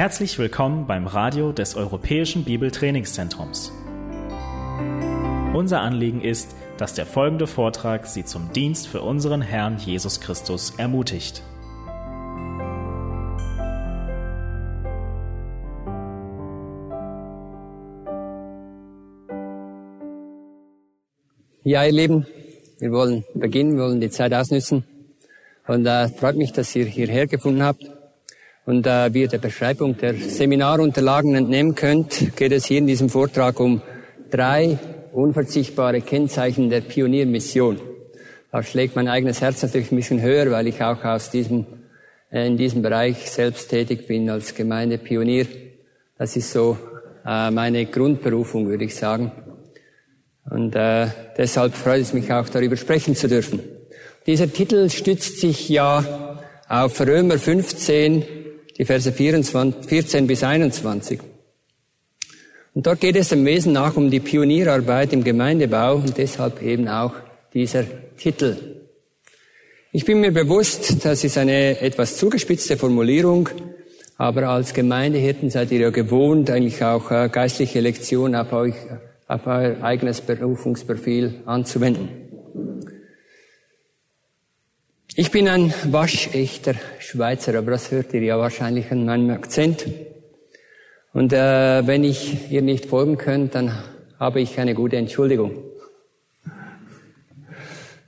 Herzlich willkommen beim Radio des Europäischen Bibeltrainingszentrums. Unser Anliegen ist, dass der folgende Vortrag Sie zum Dienst für unseren Herrn Jesus Christus ermutigt. Ja, ihr Lieben, wir wollen beginnen, wir wollen die Zeit ausnützen. Und äh, freut mich, dass ihr hierher gefunden habt. Und äh, wie ihr der Beschreibung der Seminarunterlagen entnehmen könnt, geht es hier in diesem Vortrag um drei unverzichtbare Kennzeichen der Pioniermission. Da schlägt mein eigenes Herz natürlich ein bisschen höher, weil ich auch aus diesem, äh, in diesem Bereich selbst tätig bin als Gemeindepionier. Das ist so äh, meine Grundberufung, würde ich sagen. Und äh, deshalb freut es mich auch, darüber sprechen zu dürfen. Dieser Titel stützt sich ja auf Römer 15, die Verse 24, 14 bis 21. Und dort geht es im Wesen nach um die Pionierarbeit im Gemeindebau und deshalb eben auch dieser Titel. Ich bin mir bewusst, das ist eine etwas zugespitzte Formulierung, aber als Gemeindehirten seid ihr ja gewohnt, eigentlich auch äh, geistliche Lektionen auf euch auf euer eigenes Berufungsprofil anzuwenden. Ich bin ein waschechter Schweizer, aber das hört ihr ja wahrscheinlich an meinem Akzent. Und äh, wenn ich ihr nicht folgen könnt, dann habe ich eine gute Entschuldigung.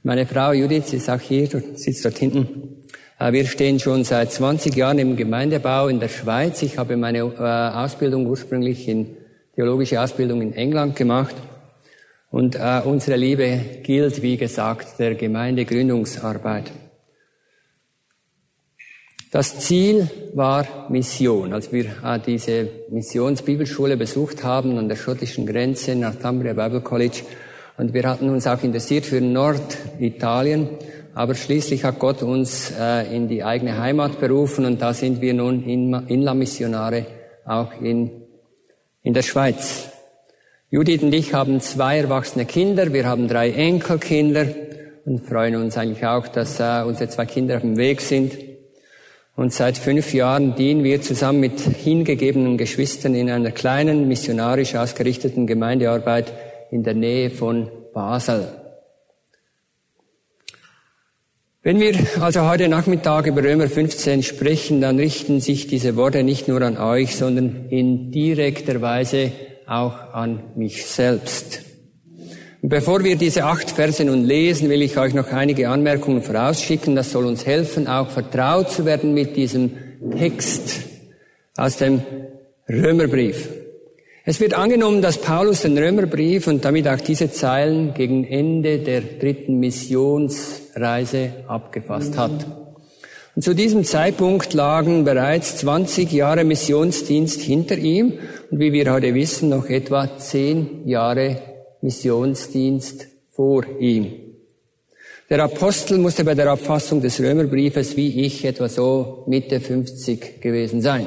Meine Frau Judith ist auch hier, sitzt dort hinten. Äh, wir stehen schon seit 20 Jahren im Gemeindebau in der Schweiz. Ich habe meine äh, Ausbildung ursprünglich in theologische Ausbildung in England gemacht. Und äh, unsere Liebe gilt, wie gesagt, der Gemeindegründungsarbeit. Das Ziel war Mission. Als wir äh, diese Missionsbibelschule besucht haben an der schottischen Grenze, Northumbria Bible College, und wir hatten uns auch interessiert für Norditalien, aber schließlich hat Gott uns äh, in die eigene Heimat berufen und da sind wir nun Inlandmissionare auch in in der Schweiz. Judith und ich haben zwei erwachsene Kinder, wir haben drei Enkelkinder und freuen uns eigentlich auch, dass äh, unsere zwei Kinder auf dem Weg sind. Und seit fünf Jahren dienen wir zusammen mit hingegebenen Geschwistern in einer kleinen missionarisch ausgerichteten Gemeindearbeit in der Nähe von Basel. Wenn wir also heute Nachmittag über Römer 15 sprechen, dann richten sich diese Worte nicht nur an euch, sondern in direkter Weise auch an mich selbst. Bevor wir diese acht Verse nun lesen, will ich euch noch einige Anmerkungen vorausschicken. Das soll uns helfen, auch vertraut zu werden mit diesem Text aus dem Römerbrief. Es wird angenommen, dass Paulus den Römerbrief und damit auch diese Zeilen gegen Ende der dritten Missionsreise abgefasst hat. Und zu diesem Zeitpunkt lagen bereits 20 Jahre Missionsdienst hinter ihm und wie wir heute wissen, noch etwa 10 Jahre Missionsdienst vor ihm. Der Apostel musste bei der Abfassung des Römerbriefes wie ich etwa so Mitte 50 gewesen sein.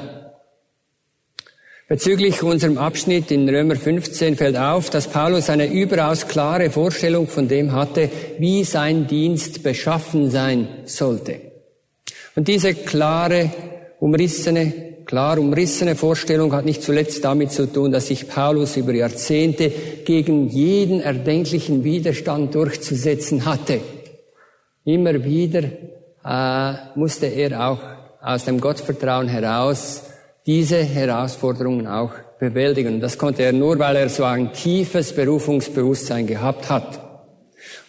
Bezüglich unserem Abschnitt in Römer 15 fällt auf, dass Paulus eine überaus klare Vorstellung von dem hatte, wie sein Dienst beschaffen sein sollte. Und diese klare, umrissene, klar umrissene Vorstellung hat nicht zuletzt damit zu tun, dass sich Paulus über Jahrzehnte gegen jeden erdenklichen Widerstand durchzusetzen hatte. Immer wieder äh, musste er auch aus dem Gottvertrauen heraus diese Herausforderungen auch bewältigen. Das konnte er nur, weil er so ein tiefes Berufungsbewusstsein gehabt hat.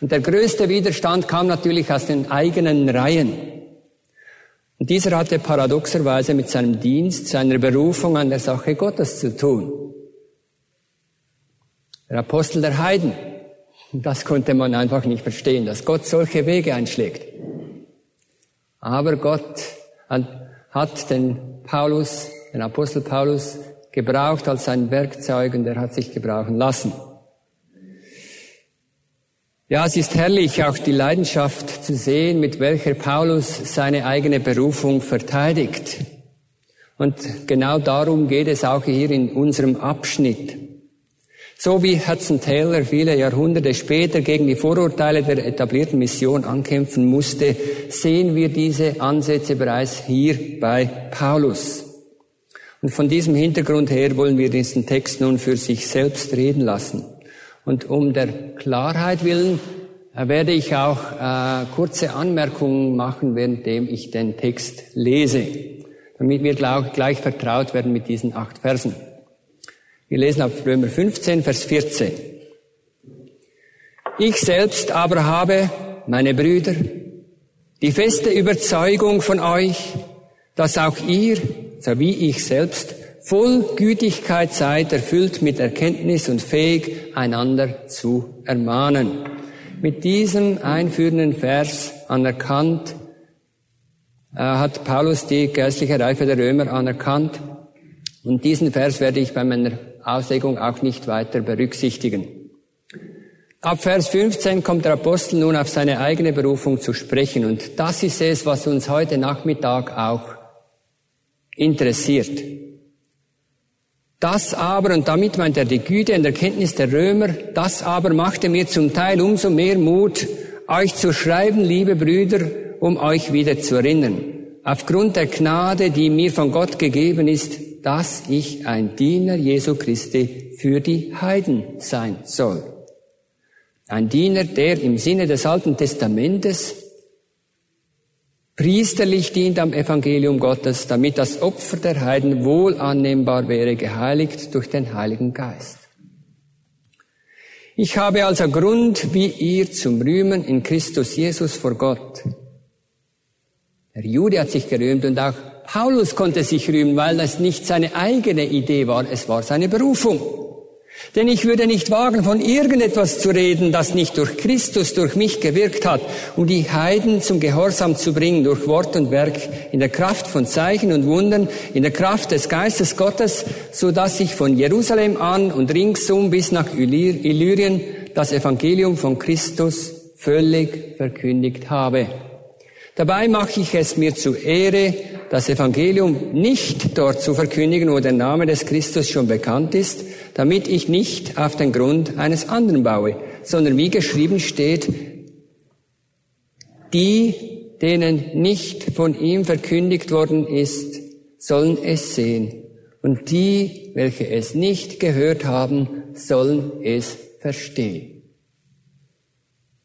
Und der größte Widerstand kam natürlich aus den eigenen Reihen. Und dieser hatte paradoxerweise mit seinem Dienst, seiner Berufung an der Sache Gottes zu tun. Der Apostel der Heiden. Das konnte man einfach nicht verstehen, dass Gott solche Wege einschlägt. Aber Gott hat den Paulus den Apostel Paulus gebraucht als sein Werkzeug und er hat sich gebrauchen lassen. Ja, es ist herrlich, auch die Leidenschaft zu sehen, mit welcher Paulus seine eigene Berufung verteidigt. Und genau darum geht es auch hier in unserem Abschnitt. So wie Hudson Taylor viele Jahrhunderte später gegen die Vorurteile der etablierten Mission ankämpfen musste, sehen wir diese Ansätze bereits hier bei Paulus. Und von diesem Hintergrund her wollen wir diesen Text nun für sich selbst reden lassen. Und um der Klarheit willen äh, werde ich auch äh, kurze Anmerkungen machen, währenddem ich den Text lese, damit wir gleich, gleich vertraut werden mit diesen acht Versen. Wir lesen auf Römer 15, Vers 14. Ich selbst aber habe, meine Brüder, die feste Überzeugung von euch, dass auch ihr, so wie ich selbst, voll Gütigkeit seid, erfüllt mit Erkenntnis und fähig, einander zu ermahnen. Mit diesem einführenden Vers anerkannt, äh, hat Paulus die geistliche Reife der Römer anerkannt. Und diesen Vers werde ich bei meiner Auslegung auch nicht weiter berücksichtigen. Ab Vers 15 kommt der Apostel nun auf seine eigene Berufung zu sprechen. Und das ist es, was uns heute Nachmittag auch interessiert. Das aber, und damit meint er die Güte und Erkenntnis der Römer, das aber machte mir zum Teil umso mehr Mut, euch zu schreiben, liebe Brüder, um euch wieder zu erinnern. Aufgrund der Gnade, die mir von Gott gegeben ist, dass ich ein Diener Jesu Christi für die Heiden sein soll. Ein Diener, der im Sinne des Alten Testamentes priesterlich dient am Evangelium Gottes, damit das Opfer der Heiden wohl annehmbar wäre, geheiligt durch den Heiligen Geist. Ich habe also Grund, wie ihr zum Rühmen in Christus Jesus vor Gott. Der Jude hat sich gerühmt und auch Paulus konnte sich rühmen, weil das nicht seine eigene Idee war, es war seine Berufung. Denn ich würde nicht wagen, von irgendetwas zu reden, das nicht durch Christus, durch mich gewirkt hat, um die Heiden zum Gehorsam zu bringen, durch Wort und Werk, in der Kraft von Zeichen und Wundern, in der Kraft des Geistes Gottes, so dass ich von Jerusalem an und ringsum bis nach Illyrien das Evangelium von Christus völlig verkündigt habe. Dabei mache ich es mir zu Ehre, das Evangelium nicht dort zu verkündigen, wo der Name des Christus schon bekannt ist, damit ich nicht auf den Grund eines anderen baue, sondern wie geschrieben steht, die, denen nicht von ihm verkündigt worden ist, sollen es sehen. Und die, welche es nicht gehört haben, sollen es verstehen.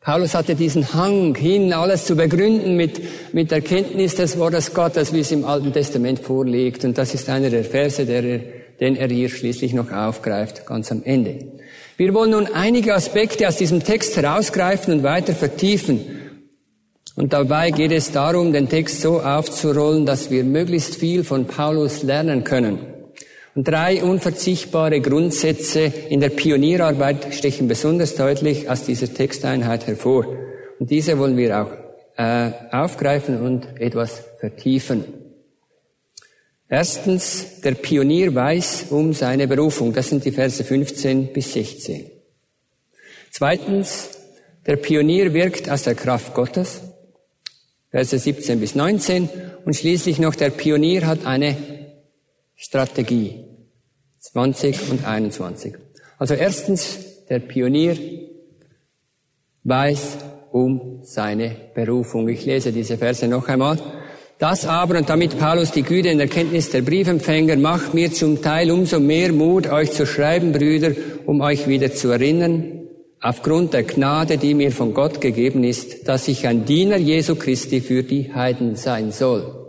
Paulus hatte diesen Hang hin, alles zu begründen mit, mit Erkenntnis des Wortes Gottes, wie es im Alten Testament vorliegt. Und das ist einer der Verse, der er, den er hier schließlich noch aufgreift, ganz am Ende. Wir wollen nun einige Aspekte aus diesem Text herausgreifen und weiter vertiefen. Und dabei geht es darum, den Text so aufzurollen, dass wir möglichst viel von Paulus lernen können. Und drei unverzichtbare Grundsätze in der Pionierarbeit stechen besonders deutlich aus dieser Texteinheit hervor. Und diese wollen wir auch äh, aufgreifen und etwas vertiefen. Erstens, der Pionier weiß um seine Berufung. Das sind die Verse 15 bis 16. Zweitens, der Pionier wirkt aus der Kraft Gottes. Verse 17 bis 19. Und schließlich noch, der Pionier hat eine Strategie 20 und 21. Also erstens, der Pionier weiß um seine Berufung. Ich lese diese Verse noch einmal. Das aber, und damit Paulus die Güte in Erkenntnis der Briefempfänger macht mir zum Teil umso mehr Mut, euch zu schreiben, Brüder, um euch wieder zu erinnern, aufgrund der Gnade, die mir von Gott gegeben ist, dass ich ein Diener Jesu Christi für die Heiden sein soll.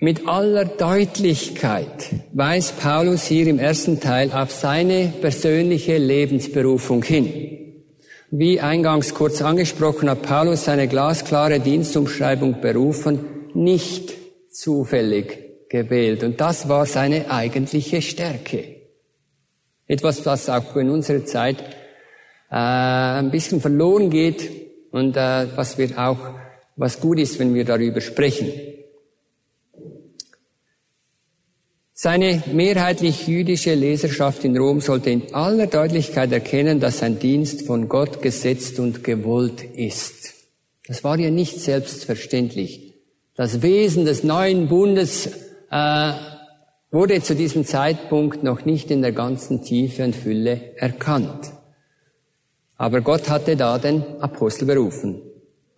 Mit aller Deutlichkeit weist Paulus hier im ersten Teil auf seine persönliche Lebensberufung hin. Wie eingangs kurz angesprochen hat Paulus seine glasklare Dienstumschreibung berufen, nicht zufällig gewählt. Und das war seine eigentliche Stärke. Etwas, was auch in unserer Zeit äh, ein bisschen verloren geht und äh, was wir auch, was gut ist, wenn wir darüber sprechen. Seine mehrheitlich jüdische Leserschaft in Rom sollte in aller Deutlichkeit erkennen, dass sein Dienst von Gott gesetzt und gewollt ist. Das war ja nicht selbstverständlich. Das Wesen des neuen Bundes äh, wurde zu diesem Zeitpunkt noch nicht in der ganzen Tiefe und Fülle erkannt. Aber Gott hatte da den Apostel berufen.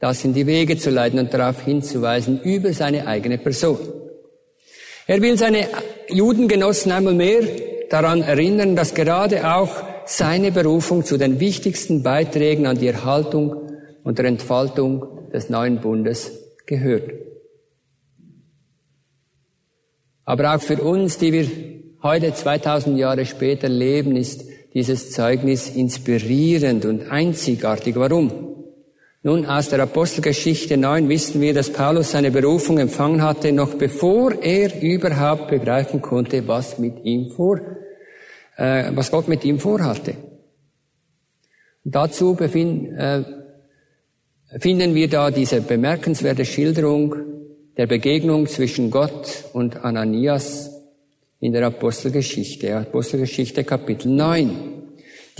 das in die Wege zu leiten und darauf hinzuweisen über seine eigene Person. Er will seine Judengenossen einmal mehr daran erinnern, dass gerade auch seine Berufung zu den wichtigsten Beiträgen an die Erhaltung und der Entfaltung des neuen Bundes gehört. Aber auch für uns, die wir heute 2000 Jahre später leben, ist dieses Zeugnis inspirierend und einzigartig. Warum? Nun, aus der Apostelgeschichte 9 wissen wir, dass Paulus seine Berufung empfangen hatte, noch bevor er überhaupt begreifen konnte, was mit ihm vor, äh, was Gott mit ihm vorhatte. Und dazu befind, äh, finden wir da diese bemerkenswerte Schilderung der Begegnung zwischen Gott und Ananias in der Apostelgeschichte, Apostelgeschichte Kapitel 9.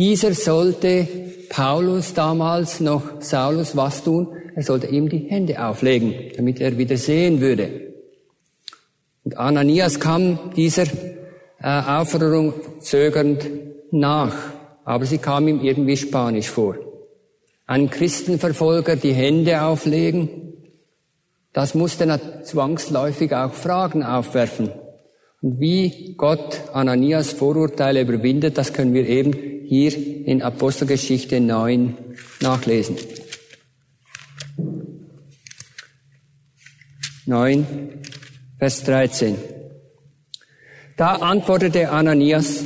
Dieser sollte Paulus damals noch Saulus was tun? Er sollte ihm die Hände auflegen, damit er wieder sehen würde. Und Ananias kam dieser äh, Aufforderung zögernd nach, aber sie kam ihm irgendwie spanisch vor. Ein Christenverfolger die Hände auflegen, das musste zwangsläufig auch Fragen aufwerfen. Und wie Gott Ananias Vorurteile überwindet, das können wir eben hier in Apostelgeschichte 9 nachlesen. 9, Vers 13. Da antwortete Ananias,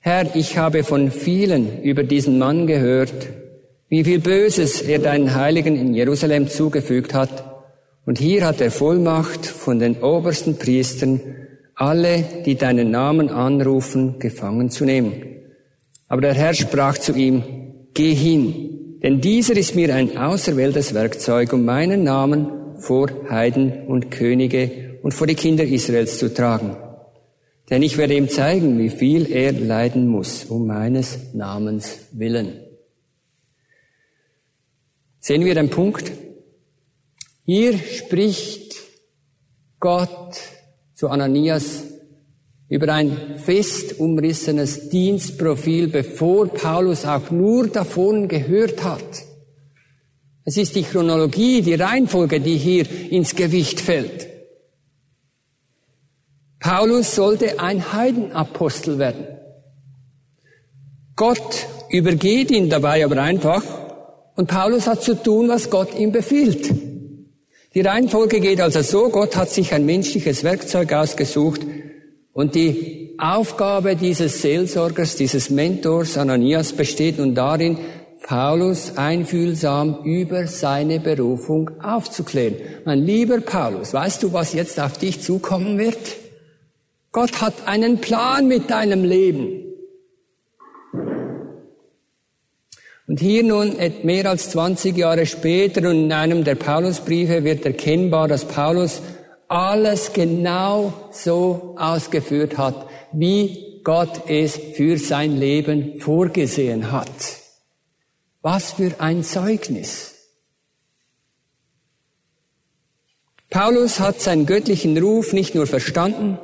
Herr, ich habe von vielen über diesen Mann gehört, wie viel Böses er deinen Heiligen in Jerusalem zugefügt hat und hier hat er Vollmacht von den obersten Priestern, alle, die deinen Namen anrufen, gefangen zu nehmen. Aber der Herr sprach zu ihm, geh hin, denn dieser ist mir ein auserwähltes Werkzeug, um meinen Namen vor Heiden und Könige und vor die Kinder Israels zu tragen. Denn ich werde ihm zeigen, wie viel er leiden muss, um meines Namens willen. Sehen wir den Punkt? Hier spricht Gott zu Ananias über ein fest umrissenes Dienstprofil, bevor Paulus auch nur davon gehört hat. Es ist die Chronologie, die Reihenfolge, die hier ins Gewicht fällt. Paulus sollte ein Heidenapostel werden. Gott übergeht ihn dabei aber einfach und Paulus hat zu tun, was Gott ihm befiehlt. Die Reihenfolge geht also so, Gott hat sich ein menschliches Werkzeug ausgesucht und die Aufgabe dieses Seelsorgers, dieses Mentors Ananias besteht nun darin, Paulus einfühlsam über seine Berufung aufzuklären. Mein lieber Paulus, weißt du, was jetzt auf dich zukommen wird? Gott hat einen Plan mit deinem Leben. Und hier nun mehr als 20 Jahre später und in einem der Paulusbriefe wird erkennbar, dass Paulus alles genau so ausgeführt hat, wie Gott es für sein Leben vorgesehen hat. Was für ein Zeugnis. Paulus hat seinen göttlichen Ruf nicht nur verstanden,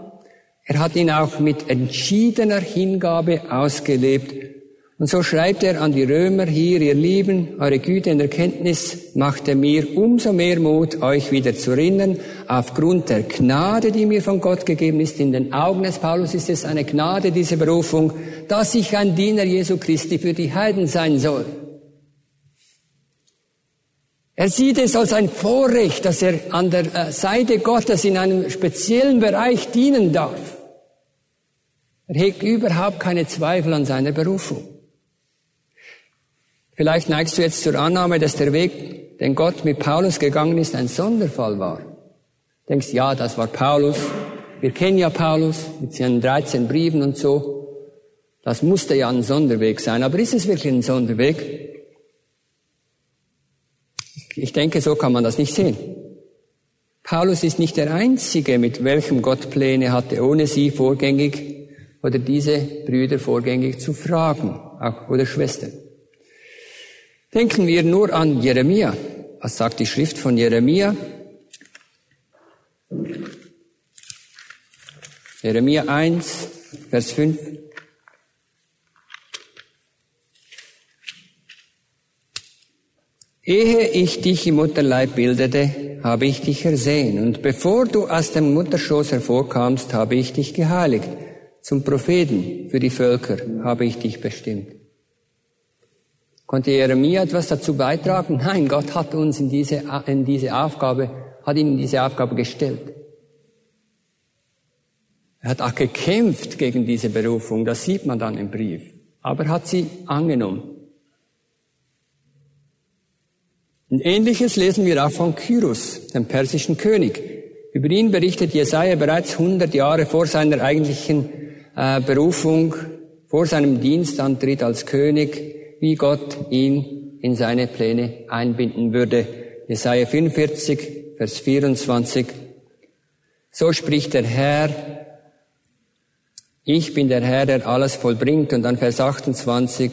er hat ihn auch mit entschiedener Hingabe ausgelebt und so schreibt er an die Römer hier, ihr Lieben, eure Güte und Erkenntnis machte mir umso mehr Mut, euch wieder zu erinnern, aufgrund der Gnade, die mir von Gott gegeben ist. In den Augen des Paulus ist es eine Gnade, diese Berufung, dass ich ein Diener Jesu Christi für die Heiden sein soll. Er sieht es als ein Vorrecht, dass er an der äh, Seite Gottes in einem speziellen Bereich dienen darf. Er hegt überhaupt keine Zweifel an seiner Berufung. Vielleicht neigst du jetzt zur Annahme, dass der Weg, den Gott mit Paulus gegangen ist, ein Sonderfall war. Denkst, ja, das war Paulus. Wir kennen ja Paulus mit seinen 13 Briefen und so. Das musste ja ein Sonderweg sein. Aber ist es wirklich ein Sonderweg? Ich denke, so kann man das nicht sehen. Paulus ist nicht der Einzige, mit welchem Gott Pläne hatte, ohne sie vorgängig oder diese Brüder vorgängig zu fragen, auch oder Schwestern. Denken wir nur an Jeremia. Was sagt die Schrift von Jeremia? Jeremia 1, Vers 5. Ehe ich dich im Mutterleib bildete, habe ich dich ersehen, und bevor du aus dem Mutterschoß hervorkamst, habe ich dich geheiligt. Zum Propheten für die Völker habe ich dich bestimmt. Konnte Jeremia etwas dazu beitragen? Nein, Gott hat uns in diese, in diese Aufgabe, hat ihn in diese Aufgabe gestellt. Er hat auch gekämpft gegen diese Berufung, das sieht man dann im Brief. Aber hat sie angenommen. Und ähnliches lesen wir auch von Kyros, dem persischen König. Über ihn berichtet Jesaja bereits 100 Jahre vor seiner eigentlichen äh, Berufung, vor seinem Dienstantritt als König, wie Gott ihn in seine Pläne einbinden würde. Jesaja 45, Vers 24. So spricht der Herr, ich bin der Herr, der alles vollbringt. Und dann Vers 28,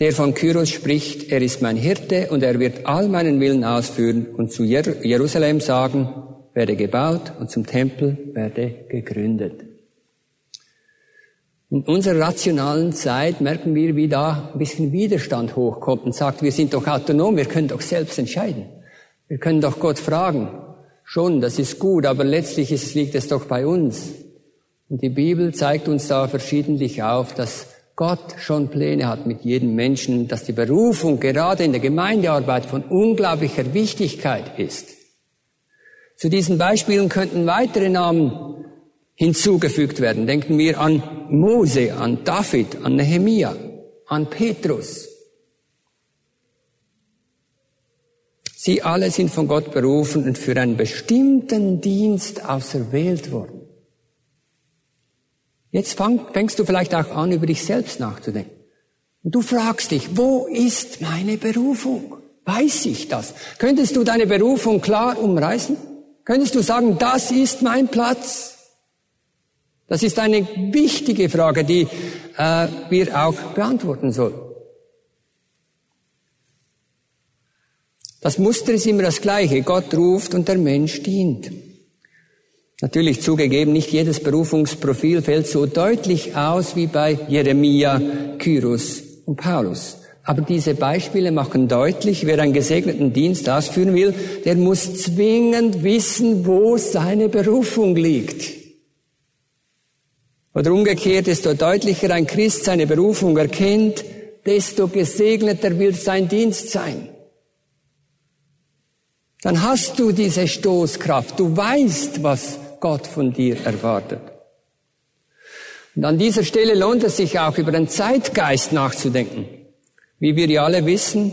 der von Kyros spricht, er ist mein Hirte und er wird all meinen Willen ausführen und zu Jerusalem sagen, werde gebaut und zum Tempel werde gegründet. In unserer rationalen Zeit merken wir, wie da ein bisschen Widerstand hochkommt und sagt, wir sind doch autonom, wir können doch selbst entscheiden. Wir können doch Gott fragen. Schon, das ist gut, aber letztlich ist, liegt es doch bei uns. Und die Bibel zeigt uns da verschiedentlich auf, dass Gott schon Pläne hat mit jedem Menschen, dass die Berufung gerade in der Gemeindearbeit von unglaublicher Wichtigkeit ist. Zu diesen Beispielen könnten weitere Namen hinzugefügt werden. Denken wir an Mose, an David, an Nehemia, an Petrus. Sie alle sind von Gott berufen und für einen bestimmten Dienst auserwählt worden. Jetzt fang, fängst du vielleicht auch an, über dich selbst nachzudenken. Und du fragst dich, wo ist meine Berufung? Weiß ich das? Könntest du deine Berufung klar umreißen? Könntest du sagen, das ist mein Platz? Das ist eine wichtige Frage, die äh, wir auch beantworten sollen. Das Muster ist immer das gleiche. Gott ruft und der Mensch dient. Natürlich zugegeben, nicht jedes Berufungsprofil fällt so deutlich aus wie bei Jeremia, Kyros und Paulus. Aber diese Beispiele machen deutlich, wer einen gesegneten Dienst ausführen will, der muss zwingend wissen, wo seine Berufung liegt. Oder umgekehrt, desto deutlicher ein Christ seine Berufung erkennt, desto gesegneter wird sein Dienst sein. Dann hast du diese Stoßkraft. Du weißt, was Gott von dir erwartet. Und an dieser Stelle lohnt es sich auch über den Zeitgeist nachzudenken. Wie wir ja alle wissen,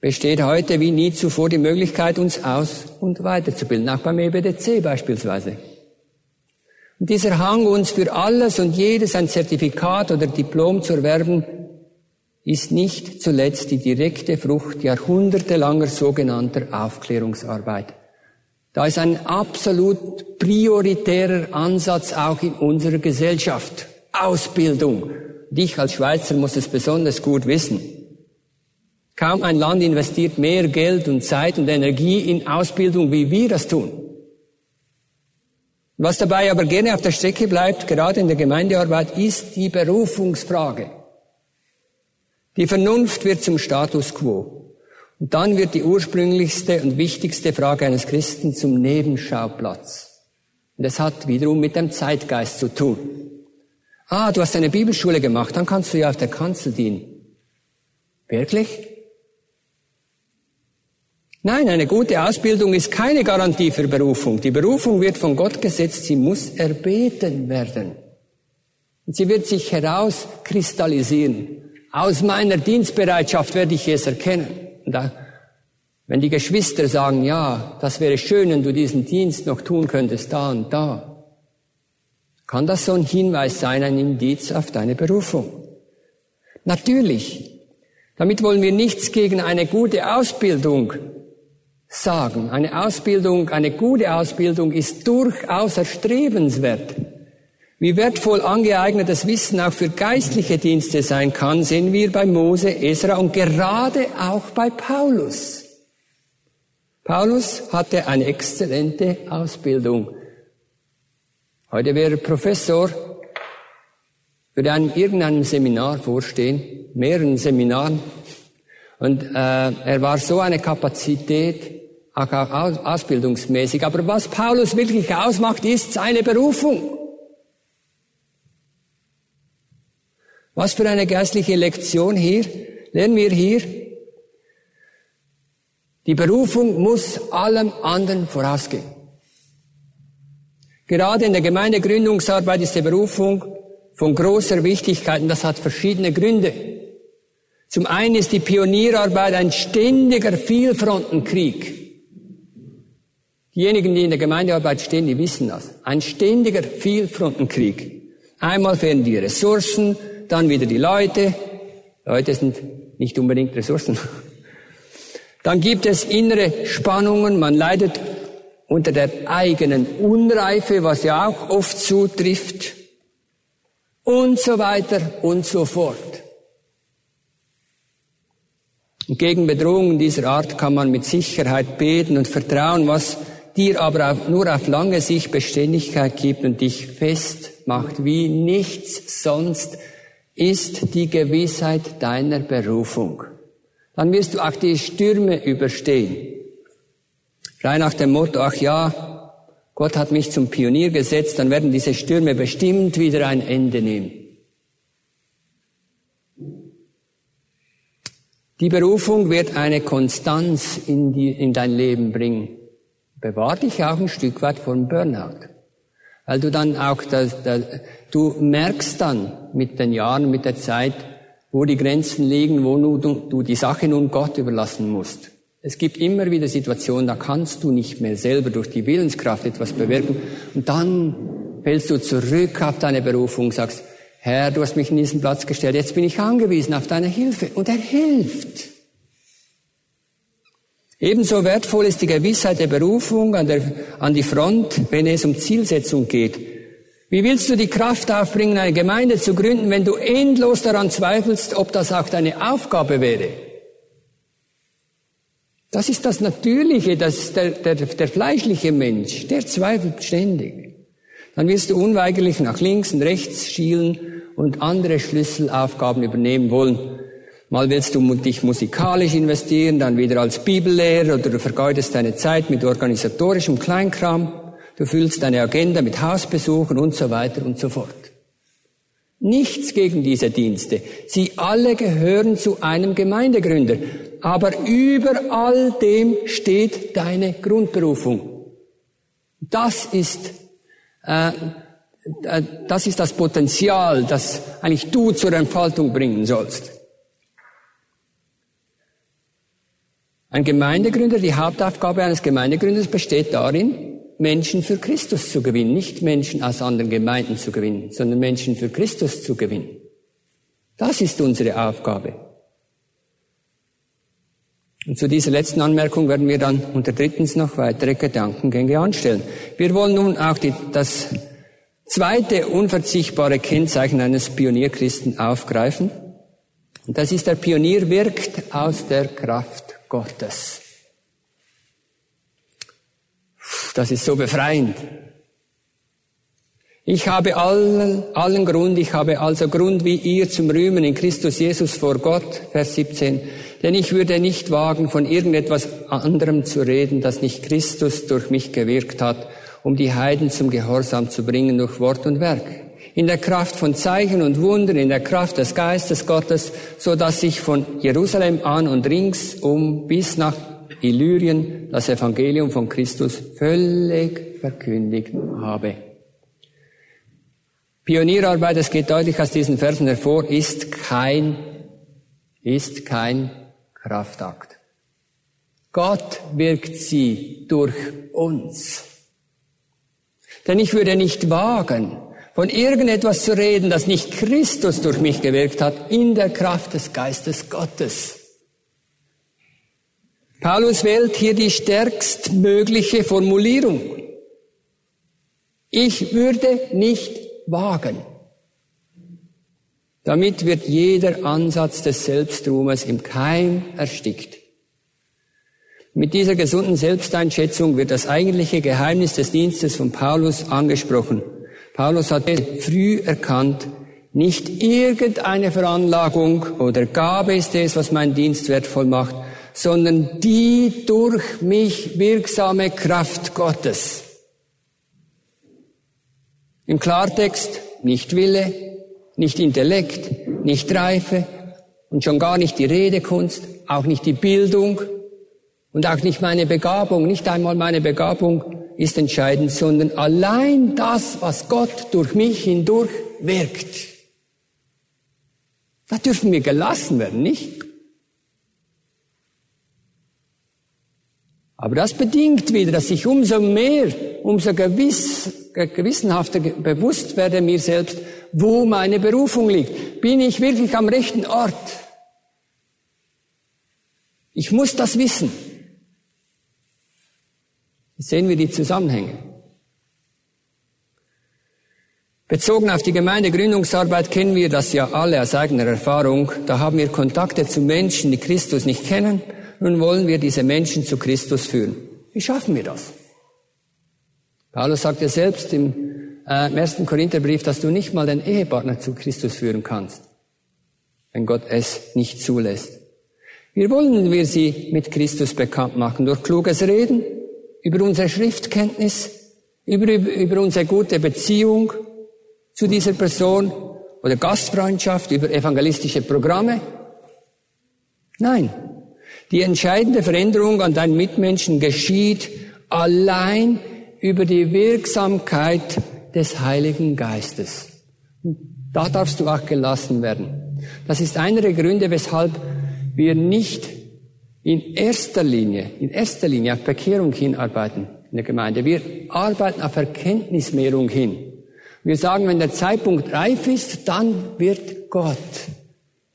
besteht heute wie nie zuvor die Möglichkeit, uns aus- und weiterzubilden, auch beim EBDC beispielsweise. Und dieser Hang, uns für alles und jedes ein Zertifikat oder Diplom zu erwerben, ist nicht zuletzt die direkte Frucht jahrhundertelanger sogenannter Aufklärungsarbeit. Da ist ein absolut prioritärer Ansatz auch in unserer Gesellschaft. Ausbildung. Und ich als Schweizer muss es besonders gut wissen. Kaum ein Land investiert mehr Geld und Zeit und Energie in Ausbildung, wie wir das tun. Was dabei aber gerne auf der Strecke bleibt, gerade in der Gemeindearbeit, ist die Berufungsfrage. Die Vernunft wird zum Status quo. Und dann wird die ursprünglichste und wichtigste Frage eines Christen zum Nebenschauplatz. Und es hat wiederum mit dem Zeitgeist zu tun. Ah, du hast eine Bibelschule gemacht, dann kannst du ja auf der Kanzel dienen. Wirklich? Nein, eine gute Ausbildung ist keine Garantie für Berufung. Die Berufung wird von Gott gesetzt, sie muss erbeten werden. Und sie wird sich herauskristallisieren. Aus meiner Dienstbereitschaft werde ich es erkennen. Da, wenn die Geschwister sagen, ja, das wäre schön, wenn du diesen Dienst noch tun könntest, da und da, kann das so ein Hinweis sein, ein Indiz auf deine Berufung. Natürlich, damit wollen wir nichts gegen eine gute Ausbildung sagen. Eine Ausbildung, eine gute Ausbildung ist durchaus erstrebenswert. Wie wertvoll angeeignetes Wissen auch für geistliche Dienste sein kann, sehen wir bei Mose, Esra und gerade auch bei Paulus. Paulus hatte eine exzellente Ausbildung. Heute wäre Professor, würde einem irgendeinem Seminar vorstehen, mehreren Seminaren, Und äh, er war so eine Kapazität, auch ausbildungsmäßig. Aber was Paulus wirklich ausmacht, ist seine Berufung. Was für eine geistliche Lektion hier. Lernen wir hier. Die Berufung muss allem anderen vorausgehen. Gerade in der Gemeindegründungsarbeit ist die Berufung von großer Wichtigkeit und das hat verschiedene Gründe. Zum einen ist die Pionierarbeit ein ständiger Vielfrontenkrieg. Diejenigen, die in der Gemeindearbeit stehen, die wissen das. Ein ständiger Vielfrontenkrieg. Einmal fehlen die Ressourcen, dann wieder die Leute. Leute sind nicht unbedingt Ressourcen. Dann gibt es innere Spannungen, man leidet unter der eigenen Unreife, was ja auch oft zutrifft. Und so weiter und so fort. Und gegen Bedrohungen dieser Art kann man mit Sicherheit beten und vertrauen, was dir aber auch nur auf lange Sicht Beständigkeit gibt und dich festmacht wie nichts sonst, ist die Gewissheit deiner Berufung. Dann wirst du auch die Stürme überstehen. Frei nach dem Motto, ach ja, Gott hat mich zum Pionier gesetzt, dann werden diese Stürme bestimmt wieder ein Ende nehmen. Die Berufung wird eine Konstanz in, die, in dein Leben bringen bewahr dich auch ein Stück weit vom Burnout. Weil du dann auch, das, das, du merkst dann mit den Jahren, mit der Zeit, wo die Grenzen liegen, wo du, du die Sache nun Gott überlassen musst. Es gibt immer wieder Situationen, da kannst du nicht mehr selber durch die Willenskraft etwas bewirken. Und dann fällst du zurück auf deine Berufung, sagst, Herr, du hast mich in diesen Platz gestellt, jetzt bin ich angewiesen auf deine Hilfe. Und er hilft. Ebenso wertvoll ist die Gewissheit der Berufung an, der, an die Front, wenn es um Zielsetzung geht. Wie willst du die Kraft aufbringen, eine Gemeinde zu gründen, wenn du endlos daran zweifelst, ob das auch deine Aufgabe wäre? Das ist das Natürliche, das der, der, der fleischliche Mensch, der zweifelt ständig. Dann wirst du unweigerlich nach links und rechts schielen und andere Schlüsselaufgaben übernehmen wollen. Mal willst du dich musikalisch investieren, dann wieder als Bibellehrer oder du vergeudest deine Zeit mit organisatorischem Kleinkram. Du füllst deine Agenda mit Hausbesuchen und so weiter und so fort. Nichts gegen diese Dienste. Sie alle gehören zu einem Gemeindegründer. Aber über all dem steht deine Grundberufung. Das ist, äh, äh das ist das Potenzial, das eigentlich du zur Entfaltung bringen sollst. Ein Gemeindegründer, die Hauptaufgabe eines Gemeindegründers besteht darin, Menschen für Christus zu gewinnen, nicht Menschen aus anderen Gemeinden zu gewinnen, sondern Menschen für Christus zu gewinnen. Das ist unsere Aufgabe. Und zu dieser letzten Anmerkung werden wir dann unter drittens noch weitere Gedankengänge anstellen. Wir wollen nun auch die, das zweite unverzichtbare Kennzeichen eines Pionierchristen aufgreifen. Und das ist, der Pionier wirkt aus der Kraft Gottes. Das ist so befreiend. Ich habe allen, allen Grund, ich habe also Grund wie ihr zum Rühmen in Christus Jesus vor Gott, Vers 17. Denn ich würde nicht wagen, von irgendetwas anderem zu reden, das nicht Christus durch mich gewirkt hat, um die Heiden zum Gehorsam zu bringen durch Wort und Werk in der Kraft von Zeichen und Wundern, in der Kraft des Geistes Gottes, so dass ich von Jerusalem an und ringsum bis nach Illyrien das Evangelium von Christus völlig verkündigt habe. Pionierarbeit, es geht deutlich aus diesen Versen hervor, ist kein, ist kein Kraftakt. Gott wirkt sie durch uns. Denn ich würde nicht wagen, von irgendetwas zu reden, das nicht Christus durch mich gewirkt hat, in der Kraft des Geistes Gottes. Paulus wählt hier die stärkstmögliche Formulierung. Ich würde nicht wagen. Damit wird jeder Ansatz des Selbstruhmes im Keim erstickt. Mit dieser gesunden Selbsteinschätzung wird das eigentliche Geheimnis des Dienstes von Paulus angesprochen. Paulus hat früh erkannt, Nicht irgendeine Veranlagung oder Gabe ist es, was mein Dienst wertvoll macht, sondern die durch mich wirksame Kraft Gottes. Im Klartext nicht Wille, nicht Intellekt, nicht Reife und schon gar nicht die Redekunst, auch nicht die Bildung und auch nicht meine Begabung, nicht einmal meine Begabung ist entscheidend, sondern allein das, was Gott durch mich hindurch wirkt. Da dürfen wir gelassen werden, nicht? Aber das bedingt wieder, dass ich umso mehr, umso gewiss, gewissenhafter bewusst werde mir selbst, wo meine Berufung liegt. Bin ich wirklich am rechten Ort? Ich muss das wissen. Jetzt sehen wir die Zusammenhänge. Bezogen auf die Gemeindegründungsarbeit kennen wir das ja alle aus eigener Erfahrung. Da haben wir Kontakte zu Menschen, die Christus nicht kennen nun wollen wir diese Menschen zu Christus führen. Wie schaffen wir das? Paulus sagt ja selbst im äh, ersten Korintherbrief, dass du nicht mal den Ehepartner zu Christus führen kannst, wenn Gott es nicht zulässt. Wir wollen wir sie mit Christus bekannt machen durch kluges Reden, über unsere Schriftkenntnis, über, über unsere gute Beziehung zu dieser Person oder Gastfreundschaft, über evangelistische Programme. Nein, die entscheidende Veränderung an deinen Mitmenschen geschieht allein über die Wirksamkeit des Heiligen Geistes. Da darfst du auch gelassen werden. Das ist einer der Gründe, weshalb wir nicht in erster Linie, in erster Linie auf Bekehrung hinarbeiten in der Gemeinde. Wir arbeiten auf Erkenntnismehrung hin. Wir sagen, wenn der Zeitpunkt reif ist, dann wird Gott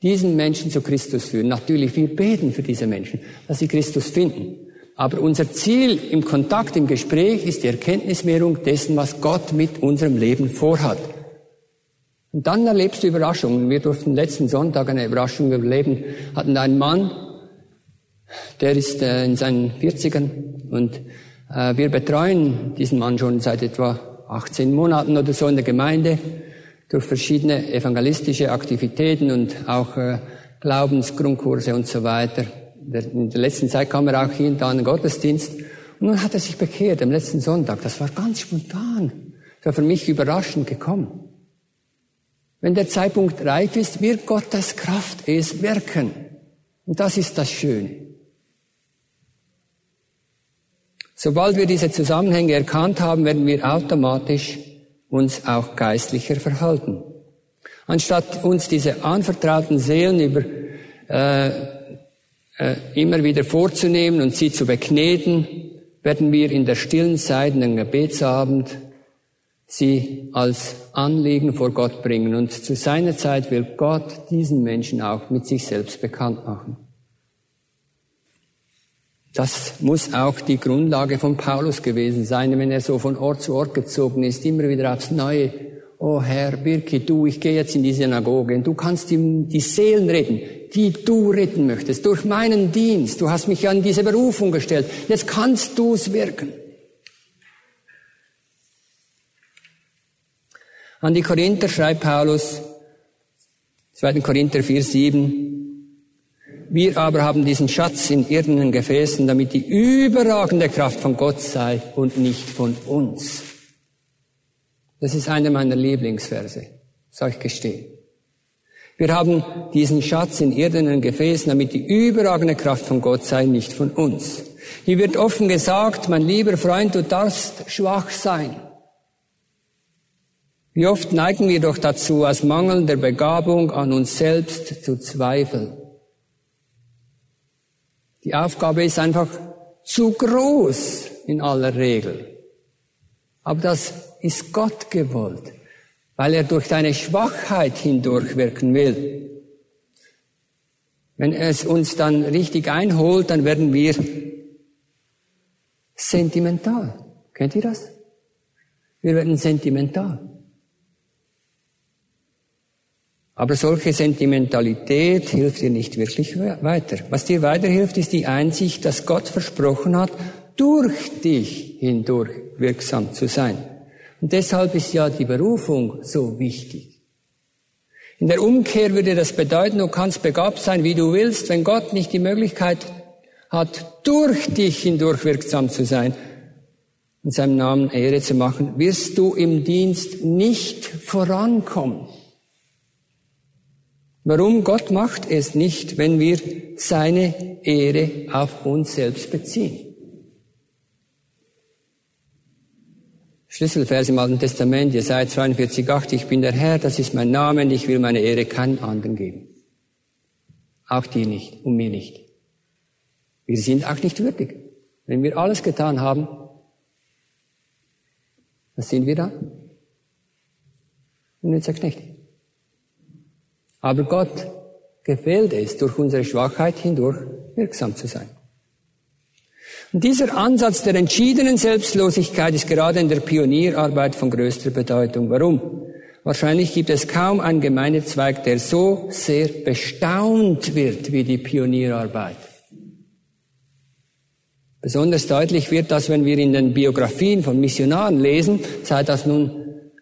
diesen Menschen zu Christus führen. Natürlich, wir beten für diese Menschen, dass sie Christus finden. Aber unser Ziel im Kontakt, im Gespräch ist die Erkenntnismehrung dessen, was Gott mit unserem Leben vorhat. Und dann erlebst du Überraschungen. Wir durften letzten Sonntag eine Überraschung überleben, hatten einen Mann, der ist äh, in seinen 40ern und äh, wir betreuen diesen Mann schon seit etwa 18 Monaten oder so in der Gemeinde durch verschiedene evangelistische Aktivitäten und auch äh, Glaubensgrundkurse und so weiter. In der letzten Zeit kam er auch hier und da in den Gottesdienst und nun hat er sich bekehrt am letzten Sonntag. Das war ganz spontan. Das war für mich überraschend gekommen. Wenn der Zeitpunkt reif ist, wird Gottes Kraft es wirken. Und das ist das Schöne. Sobald wir diese Zusammenhänge erkannt haben, werden wir automatisch uns auch geistlicher verhalten. Anstatt uns diese anvertrauten Seelen über, äh, äh, immer wieder vorzunehmen und sie zu bekneten, werden wir in der stillen Zeit, in den Gebetsabend, sie als Anliegen vor Gott bringen. Und zu seiner Zeit will Gott diesen Menschen auch mit sich selbst bekannt machen. Das muss auch die Grundlage von Paulus gewesen sein, wenn er so von Ort zu Ort gezogen ist, immer wieder aufs Neue. Oh Herr, Birki, du, ich gehe jetzt in die Synagoge und du kannst ihm die Seelen retten, die du retten möchtest, durch meinen Dienst. Du hast mich an diese Berufung gestellt. Jetzt kannst du es wirken. An die Korinther schreibt Paulus, 2. Korinther 4, 7, wir aber haben diesen Schatz in irdenen Gefäßen, damit die überragende Kraft von Gott sei und nicht von uns. Das ist einer meiner Lieblingsverse, soll ich gestehen. Wir haben diesen Schatz in irdenen Gefäßen, damit die überragende Kraft von Gott sei, nicht von uns. Hier wird offen gesagt, mein lieber Freund, du darfst schwach sein. Wie oft neigen wir doch dazu, aus mangelnder Begabung an uns selbst zu zweifeln. Die Aufgabe ist einfach zu groß in aller Regel. Aber das ist Gott gewollt, weil er durch deine Schwachheit hindurch wirken will. Wenn es uns dann richtig einholt, dann werden wir sentimental. Kennt ihr das? Wir werden sentimental. Aber solche Sentimentalität hilft dir nicht wirklich weiter. Was dir weiterhilft, ist die Einsicht, dass Gott versprochen hat, durch dich hindurch wirksam zu sein. Und deshalb ist ja die Berufung so wichtig. In der Umkehr würde das bedeuten, du kannst begabt sein, wie du willst, wenn Gott nicht die Möglichkeit hat, durch dich hindurch wirksam zu sein, in seinem Namen Ehre zu machen, wirst du im Dienst nicht vorankommen. Warum? Gott macht es nicht, wenn wir seine Ehre auf uns selbst beziehen. Schlüsselvers im Alten Testament, Jesaja 42, 8, ich bin der Herr, das ist mein Name und ich will meine Ehre keinen anderen geben. Auch dir nicht und mir nicht. Wir sind auch nicht würdig. Wenn wir alles getan haben, was sind wir da? Unnützer Knecht. Aber Gott gefällt es, durch unsere Schwachheit hindurch wirksam zu sein. Und dieser Ansatz der entschiedenen Selbstlosigkeit ist gerade in der Pionierarbeit von größter Bedeutung. Warum? Wahrscheinlich gibt es kaum einen Gemeindezweig, der so sehr bestaunt wird wie die Pionierarbeit. Besonders deutlich wird das, wenn wir in den Biografien von Missionaren lesen, sei das nun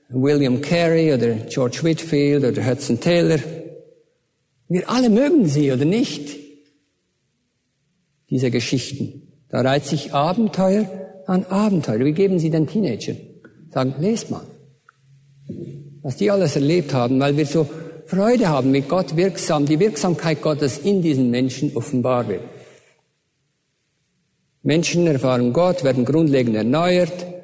William Carey oder George Whitfield oder Hudson Taylor. Wir alle mögen sie oder nicht, diese Geschichten. Da reiht sich Abenteuer an Abenteuer. Wie geben Sie den Teenagern? Sagen, lest mal. Was die alles erlebt haben, weil wir so Freude haben, mit Gott wirksam, die Wirksamkeit Gottes in diesen Menschen offenbar wird. Menschen erfahren Gott, werden grundlegend erneuert,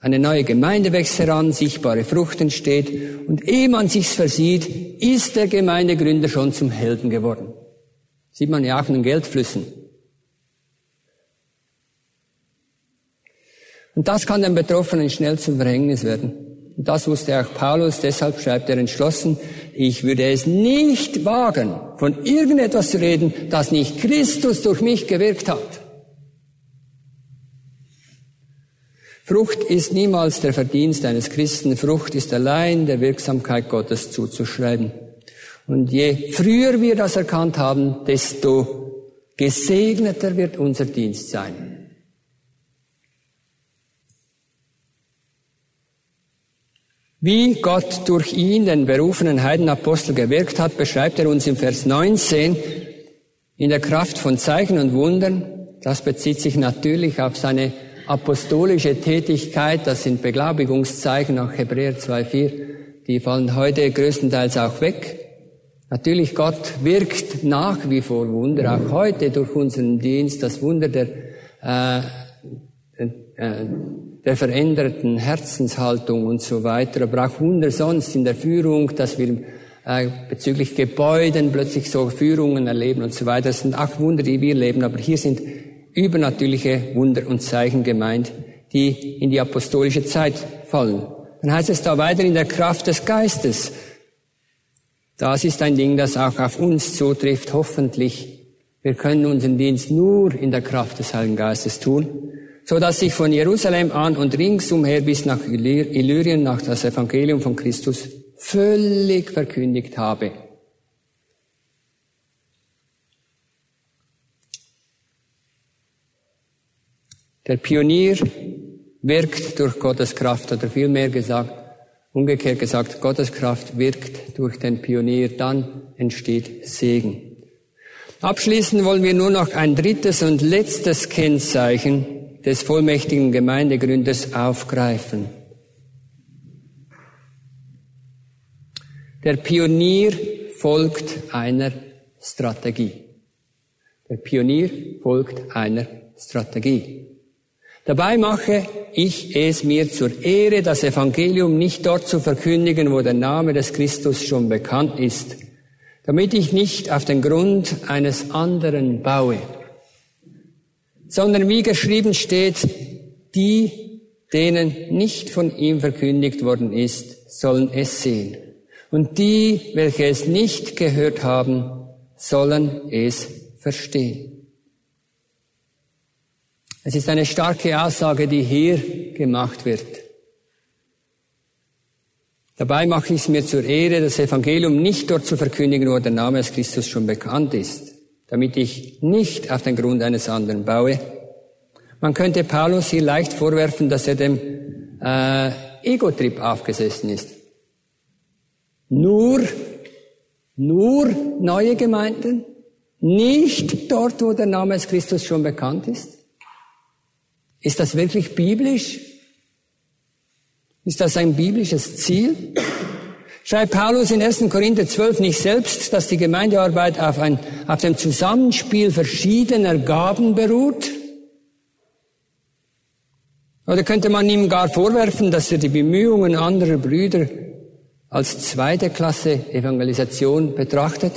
eine neue Gemeinde wächst heran, sichtbare Frucht entsteht und ehe man sich's versieht, ist der Gemeindegründer schon zum Helden geworden. Sieht man ja auch in den Geldflüssen. Und das kann den Betroffenen schnell zum Verhängnis werden. Und das wusste auch Paulus, deshalb schreibt er entschlossen, ich würde es nicht wagen, von irgendetwas zu reden, das nicht Christus durch mich gewirkt hat. Frucht ist niemals der Verdienst eines Christen, Frucht ist allein der Wirksamkeit Gottes zuzuschreiben. Und je früher wir das erkannt haben, desto gesegneter wird unser Dienst sein. Wie Gott durch ihn, den berufenen Heidenapostel, gewirkt hat, beschreibt er uns im Vers 19 in der Kraft von Zeichen und Wundern. Das bezieht sich natürlich auf seine apostolische Tätigkeit. Das sind Beglaubigungszeichen nach Hebräer 2.4. Die fallen heute größtenteils auch weg. Natürlich, Gott wirkt nach wie vor Wunder, auch heute durch unseren Dienst, das Wunder der, äh, äh, der veränderten Herzenshaltung und so weiter, aber auch Wunder sonst in der Führung, dass wir äh, bezüglich Gebäuden plötzlich so Führungen erleben und so weiter. Das sind auch Wunder, die wir leben, aber hier sind übernatürliche Wunder und Zeichen gemeint, die in die apostolische Zeit fallen. Dann heißt es da weiter in der Kraft des Geistes. Das ist ein Ding, das auch auf uns zutrifft, hoffentlich. Wir können unseren Dienst nur in der Kraft des Heiligen Geistes tun so dass ich von Jerusalem an und ringsumher bis nach Illyrien nach das Evangelium von Christus völlig verkündigt habe. Der Pionier wirkt durch Gottes Kraft, oder vielmehr gesagt, umgekehrt gesagt, Gottes Kraft wirkt durch den Pionier, dann entsteht Segen. Abschließend wollen wir nur noch ein drittes und letztes Kennzeichen des vollmächtigen Gemeindegründers aufgreifen. Der Pionier folgt einer Strategie. Der Pionier folgt einer Strategie. Dabei mache ich es mir zur Ehre, das Evangelium nicht dort zu verkündigen, wo der Name des Christus schon bekannt ist, damit ich nicht auf den Grund eines anderen baue sondern wie geschrieben steht, die, denen nicht von ihm verkündigt worden ist, sollen es sehen. Und die, welche es nicht gehört haben, sollen es verstehen. Es ist eine starke Aussage, die hier gemacht wird. Dabei mache ich es mir zur Ehre, das Evangelium nicht dort zu verkündigen, wo der Name des Christus schon bekannt ist damit ich nicht auf den Grund eines anderen baue. Man könnte Paulus hier leicht vorwerfen, dass er dem äh, Ego-Trip aufgesessen ist. Nur Nur neue Gemeinden? Nicht dort, wo der Name des Christus schon bekannt ist? Ist das wirklich biblisch? Ist das ein biblisches Ziel? Schreibt Paulus in 1. Korinther 12 nicht selbst, dass die Gemeindearbeit auf, ein, auf dem Zusammenspiel verschiedener Gaben beruht? Oder könnte man ihm gar vorwerfen, dass er die Bemühungen anderer Brüder als zweite Klasse Evangelisation betrachtet?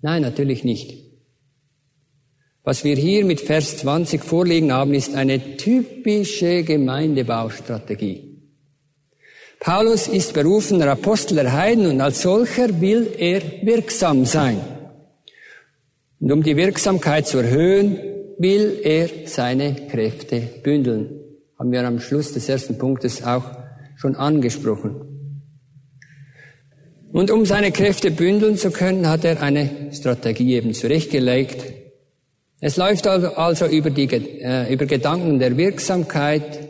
Nein, natürlich nicht. Was wir hier mit Vers 20 vorliegen haben, ist eine typische Gemeindebaustrategie. Paulus ist berufener Apostel der Heiden und als solcher will er wirksam sein. Und um die Wirksamkeit zu erhöhen, will er seine Kräfte bündeln. Haben wir am Schluss des ersten Punktes auch schon angesprochen. Und um seine Kräfte bündeln zu können, hat er eine Strategie eben zurechtgelegt. Es läuft also über, die, äh, über Gedanken der Wirksamkeit,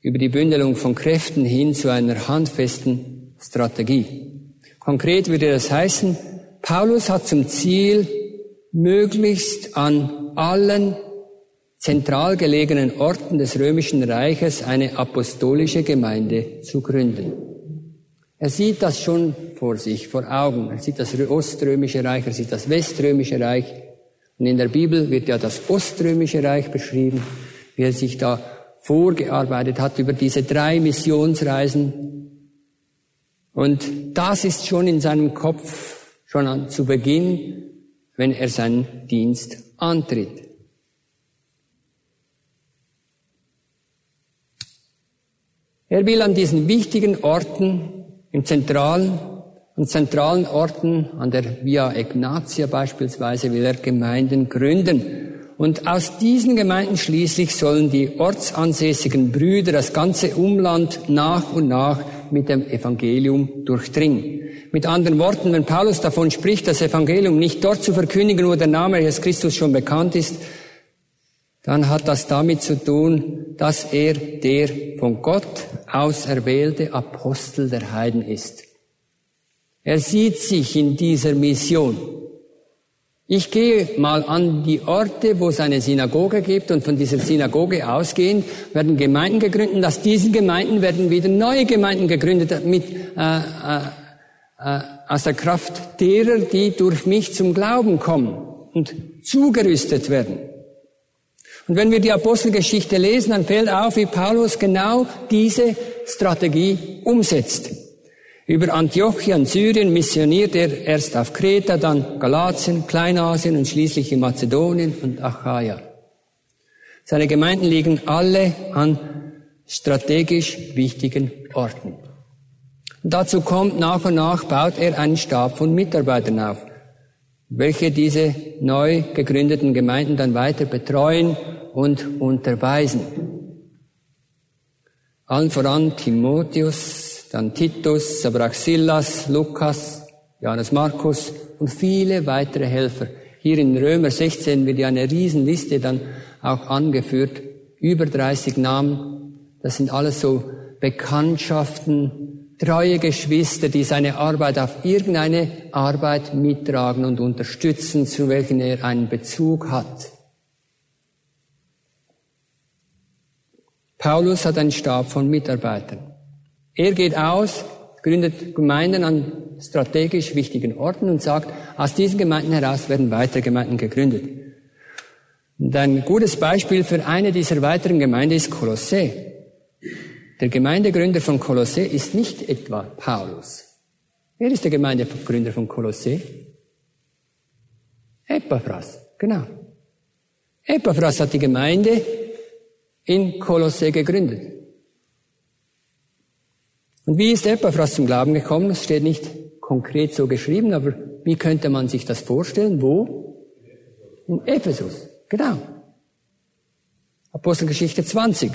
über die Bündelung von Kräften hin zu einer handfesten Strategie. Konkret würde das heißen, Paulus hat zum Ziel, möglichst an allen zentral gelegenen Orten des römischen Reiches eine apostolische Gemeinde zu gründen. Er sieht das schon vor sich, vor Augen. Er sieht das Oströmische Reich, er sieht das Weströmische Reich. Und in der Bibel wird ja das Oströmische Reich beschrieben, wie er sich da vorgearbeitet hat über diese drei Missionsreisen. Und das ist schon in seinem Kopf schon an, zu Beginn, wenn er seinen Dienst antritt. Er will an diesen wichtigen Orten im zentralen und zentralen Orten, an der Via Ignatia beispielsweise, will er Gemeinden gründen. Und aus diesen Gemeinden schließlich sollen die ortsansässigen Brüder das ganze Umland nach und nach mit dem Evangelium durchdringen. Mit anderen Worten, wenn Paulus davon spricht, das Evangelium nicht dort zu verkündigen, wo der Name Jesus Christus schon bekannt ist, dann hat das damit zu tun, dass er der von Gott auserwählte Apostel der Heiden ist. Er sieht sich in dieser Mission. Ich gehe mal an die Orte, wo es eine Synagoge gibt und von dieser Synagoge ausgehend werden Gemeinden gegründet. Aus diesen Gemeinden werden wieder neue Gemeinden gegründet mit, äh, äh, äh, aus der Kraft derer, die durch mich zum Glauben kommen und zugerüstet werden. Und wenn wir die Apostelgeschichte lesen, dann fällt auf, wie Paulus genau diese Strategie umsetzt. Über Antiochien, Syrien missioniert er erst auf Kreta, dann Galatien, Kleinasien und schließlich in Mazedonien und Achaia. Seine Gemeinden liegen alle an strategisch wichtigen Orten. Und dazu kommt nach und nach, baut er einen Stab von Mitarbeitern auf, welche diese neu gegründeten Gemeinden dann weiter betreuen und unterweisen. Allen voran Timotheus, dann Titus, Silas, Lukas, Johannes Markus und viele weitere Helfer. Hier in Römer 16 wird ja eine Riesenliste dann auch angeführt. Über 30 Namen. Das sind alles so Bekanntschaften, treue Geschwister, die seine Arbeit auf irgendeine Arbeit mittragen und unterstützen, zu welchen er einen Bezug hat. Paulus hat einen Stab von Mitarbeitern. Er geht aus, gründet Gemeinden an strategisch wichtigen Orten und sagt, aus diesen Gemeinden heraus werden weitere Gemeinden gegründet. Und ein gutes Beispiel für eine dieser weiteren Gemeinden ist Kolossä. Der Gemeindegründer von Kolossä ist nicht etwa Paulus. Wer ist der Gemeindegründer von Kolossä? Epaphras, genau. Epaphras hat die Gemeinde in Kolosse gegründet. Und wie ist Epaphras zum Glauben gekommen? Das steht nicht konkret so geschrieben, aber wie könnte man sich das vorstellen? Wo? In Ephesus. Genau. Apostelgeschichte 20.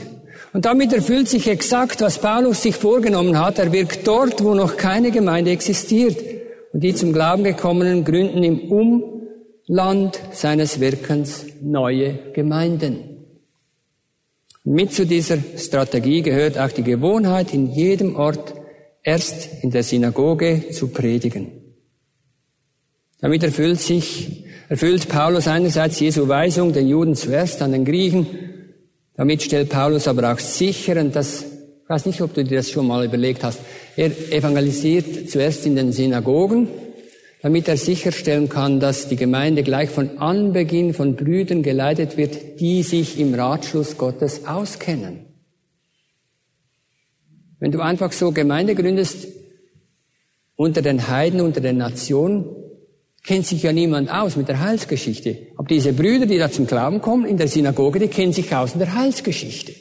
Und damit erfüllt sich exakt, was Paulus sich vorgenommen hat. Er wirkt dort, wo noch keine Gemeinde existiert. Und die zum Glauben gekommenen gründen im Umland seines Wirkens neue Gemeinden. Mit zu dieser Strategie gehört auch die Gewohnheit, in jedem Ort erst in der Synagoge zu predigen. Damit erfüllt sich, erfüllt Paulus einerseits Jesu Weisung, den Juden zuerst, dann den Griechen. Damit stellt Paulus aber auch sicher, und das, ich weiß nicht, ob du dir das schon mal überlegt hast, er evangelisiert zuerst in den Synagogen, damit er sicherstellen kann, dass die Gemeinde gleich von Anbeginn von Brüdern geleitet wird, die sich im Ratschluss Gottes auskennen. Wenn du einfach so Gemeinde gründest unter den Heiden, unter den Nationen, kennt sich ja niemand aus mit der Heilsgeschichte. Aber diese Brüder, die da zum Glauben kommen in der Synagoge, die kennen sich aus in der Heilsgeschichte.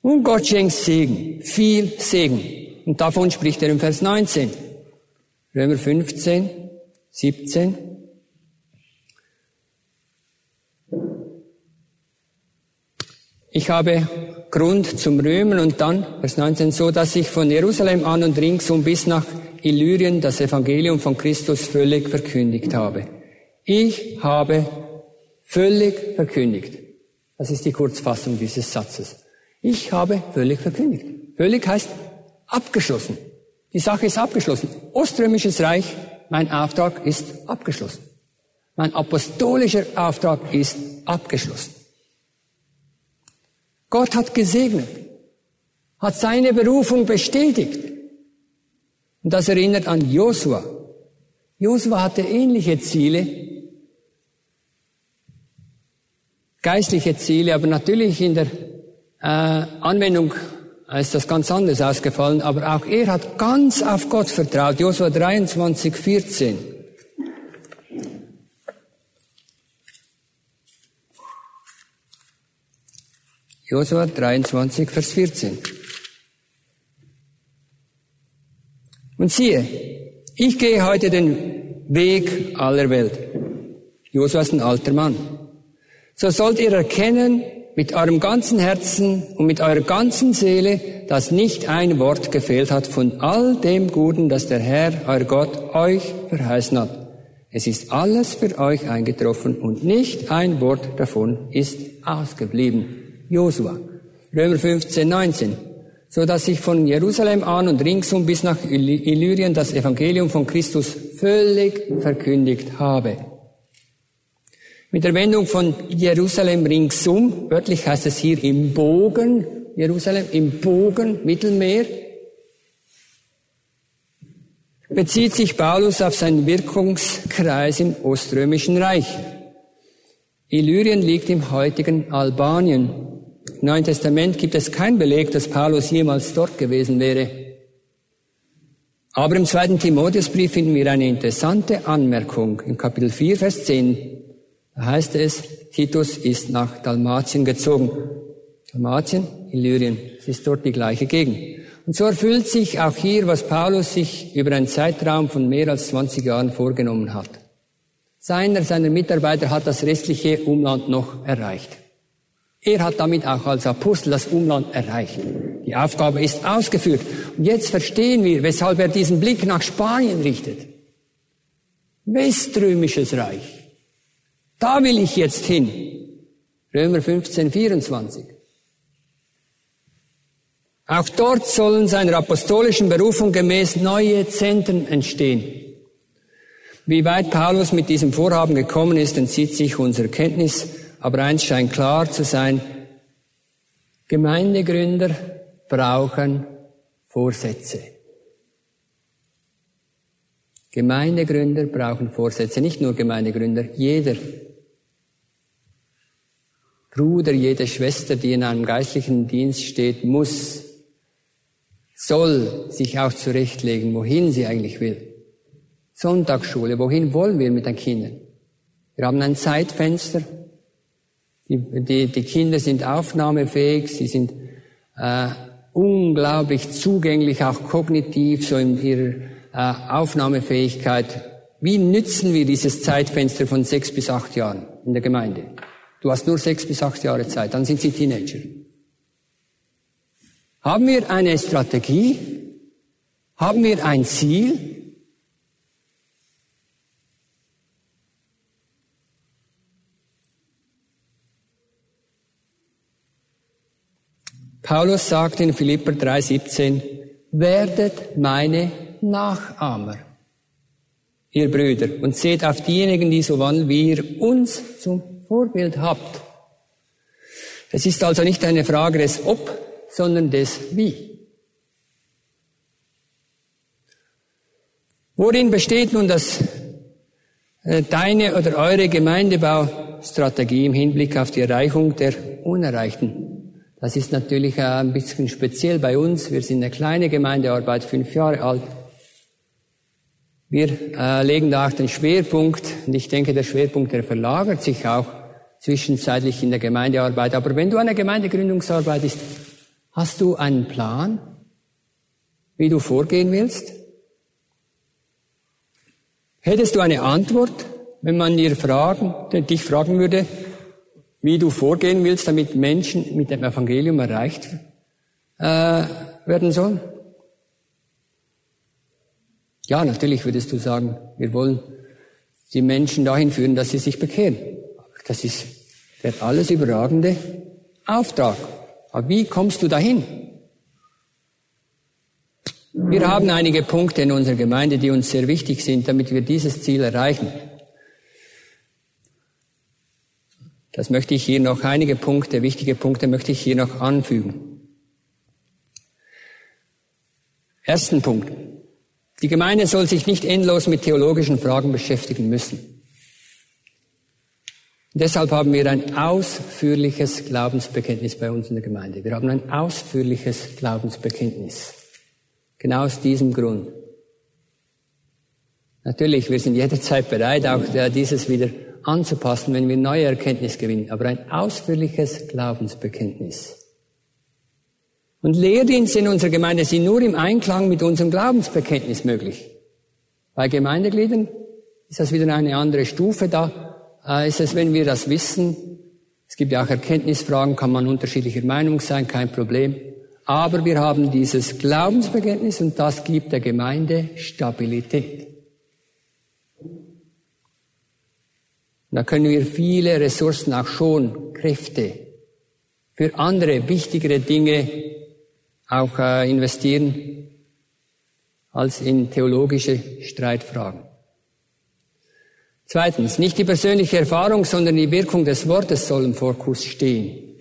Und Gott schenkt Segen, viel Segen. Und davon spricht er im Vers 19. Römer 15, 17. Ich habe Grund zum Römen und dann, Vers 19, so dass ich von Jerusalem an und ringsum bis nach Illyrien das Evangelium von Christus völlig verkündigt habe. Ich habe völlig verkündigt. Das ist die Kurzfassung dieses Satzes. Ich habe völlig verkündigt. Völlig heißt abgeschlossen. Die Sache ist abgeschlossen. Oströmisches Reich, mein Auftrag ist abgeschlossen. Mein apostolischer Auftrag ist abgeschlossen. Gott hat gesegnet, hat seine Berufung bestätigt. Und das erinnert an Josua. Josua hatte ähnliche Ziele, geistliche Ziele, aber natürlich in der äh, Anwendung ist das ganz anders ausgefallen. Aber auch er hat ganz auf Gott vertraut. Josua 23, 14. Josua 23, Vers 14. Und siehe, ich gehe heute den Weg aller Welt. Josua ist ein alter Mann. So sollt ihr erkennen mit eurem ganzen Herzen und mit eurer ganzen Seele, dass nicht ein Wort gefehlt hat von all dem Guten, das der Herr, euer Gott, euch verheißen hat. Es ist alles für euch eingetroffen und nicht ein Wort davon ist ausgeblieben. Josua. Römer 15, 19. So dass ich von Jerusalem an und ringsum bis nach Illyrien das Evangelium von Christus völlig verkündigt habe. Mit der Wendung von Jerusalem ringsum, wörtlich heißt es hier im Bogen, Jerusalem im Bogen, Mittelmeer, bezieht sich Paulus auf seinen Wirkungskreis im Oströmischen Reich. Illyrien liegt im heutigen Albanien. Im Neuen Testament gibt es keinen Beleg, dass Paulus jemals dort gewesen wäre. Aber im zweiten Timotheusbrief finden wir eine interessante Anmerkung. Im Kapitel 4, Vers 10 da heißt es, Titus ist nach Dalmatien gezogen. Dalmatien, Illyrien, es ist dort die gleiche Gegend. Und so erfüllt sich auch hier, was Paulus sich über einen Zeitraum von mehr als 20 Jahren vorgenommen hat. Seiner seiner Mitarbeiter hat das restliche Umland noch erreicht. Er hat damit auch als Apostel das Umland erreicht. Die Aufgabe ist ausgeführt. Und jetzt verstehen wir, weshalb er diesen Blick nach Spanien richtet. Weströmisches Reich. Da will ich jetzt hin. Römer 15, 24. Auch dort sollen seiner apostolischen Berufung gemäß neue Zentren entstehen. Wie weit Paulus mit diesem Vorhaben gekommen ist, entzieht sich unserer Kenntnis. Aber eins scheint klar zu sein, Gemeindegründer brauchen Vorsätze. Gemeindegründer brauchen Vorsätze, nicht nur Gemeindegründer, jeder Bruder, jede Schwester, die in einem geistlichen Dienst steht, muss, soll sich auch zurechtlegen, wohin sie eigentlich will. Sonntagsschule, wohin wollen wir mit den Kindern? Wir haben ein Zeitfenster, die, die, die Kinder sind aufnahmefähig, sie sind äh, unglaublich zugänglich, auch kognitiv, so in ihrer äh, Aufnahmefähigkeit. Wie nützen wir dieses Zeitfenster von sechs bis acht Jahren in der Gemeinde? Du hast nur sechs bis acht Jahre Zeit, dann sind sie Teenager. Haben wir eine Strategie? Haben wir ein Ziel? Paulus sagt in Philipper 3,17, werdet meine Nachahmer, ihr Brüder, und seht auf diejenigen, die so wandeln, wie ihr uns zum Vorbild habt. Es ist also nicht eine Frage des Ob, sondern des Wie. Worin besteht nun das, äh, deine oder eure Gemeindebaustrategie im Hinblick auf die Erreichung der Unerreichten? Das ist natürlich äh, ein bisschen speziell bei uns. Wir sind eine kleine Gemeindearbeit, fünf Jahre alt. Wir äh, legen da auch den Schwerpunkt, und ich denke, der Schwerpunkt, der verlagert sich auch zwischenzeitlich in der Gemeindearbeit. Aber wenn du eine Gemeindegründungsarbeit ist, hast du einen Plan, wie du vorgehen willst? Hättest du eine Antwort, wenn man dir fragen, dich fragen würde, wie du vorgehen willst, damit Menschen mit dem Evangelium erreicht äh, werden sollen? Ja, natürlich würdest du sagen, wir wollen die Menschen dahin führen, dass sie sich bekehren. Das ist der alles überragende Auftrag. Aber wie kommst du dahin? Wir haben einige Punkte in unserer Gemeinde, die uns sehr wichtig sind, damit wir dieses Ziel erreichen. Das möchte ich hier noch, einige Punkte, wichtige Punkte möchte ich hier noch anfügen. Ersten Punkt. Die Gemeinde soll sich nicht endlos mit theologischen Fragen beschäftigen müssen. Deshalb haben wir ein ausführliches Glaubensbekenntnis bei uns in der Gemeinde. Wir haben ein ausführliches Glaubensbekenntnis. Genau aus diesem Grund. Natürlich, wir sind jederzeit bereit, auch dieses wieder anzupassen, wenn wir neue Erkenntnis gewinnen. Aber ein ausführliches Glaubensbekenntnis. Und Lehrdienste in unserer Gemeinde sind nur im Einklang mit unserem Glaubensbekenntnis möglich. Bei Gemeindegliedern ist das wieder eine andere Stufe da ist es, wenn wir das wissen, es gibt ja auch Erkenntnisfragen, kann man unterschiedlicher Meinung sein, kein Problem. Aber wir haben dieses Glaubensbekenntnis und das gibt der Gemeinde Stabilität. Da können wir viele Ressourcen, auch schon Kräfte für andere wichtigere Dinge auch äh, investieren als in theologische Streitfragen. Zweitens, nicht die persönliche Erfahrung, sondern die Wirkung des Wortes soll im Fokus stehen.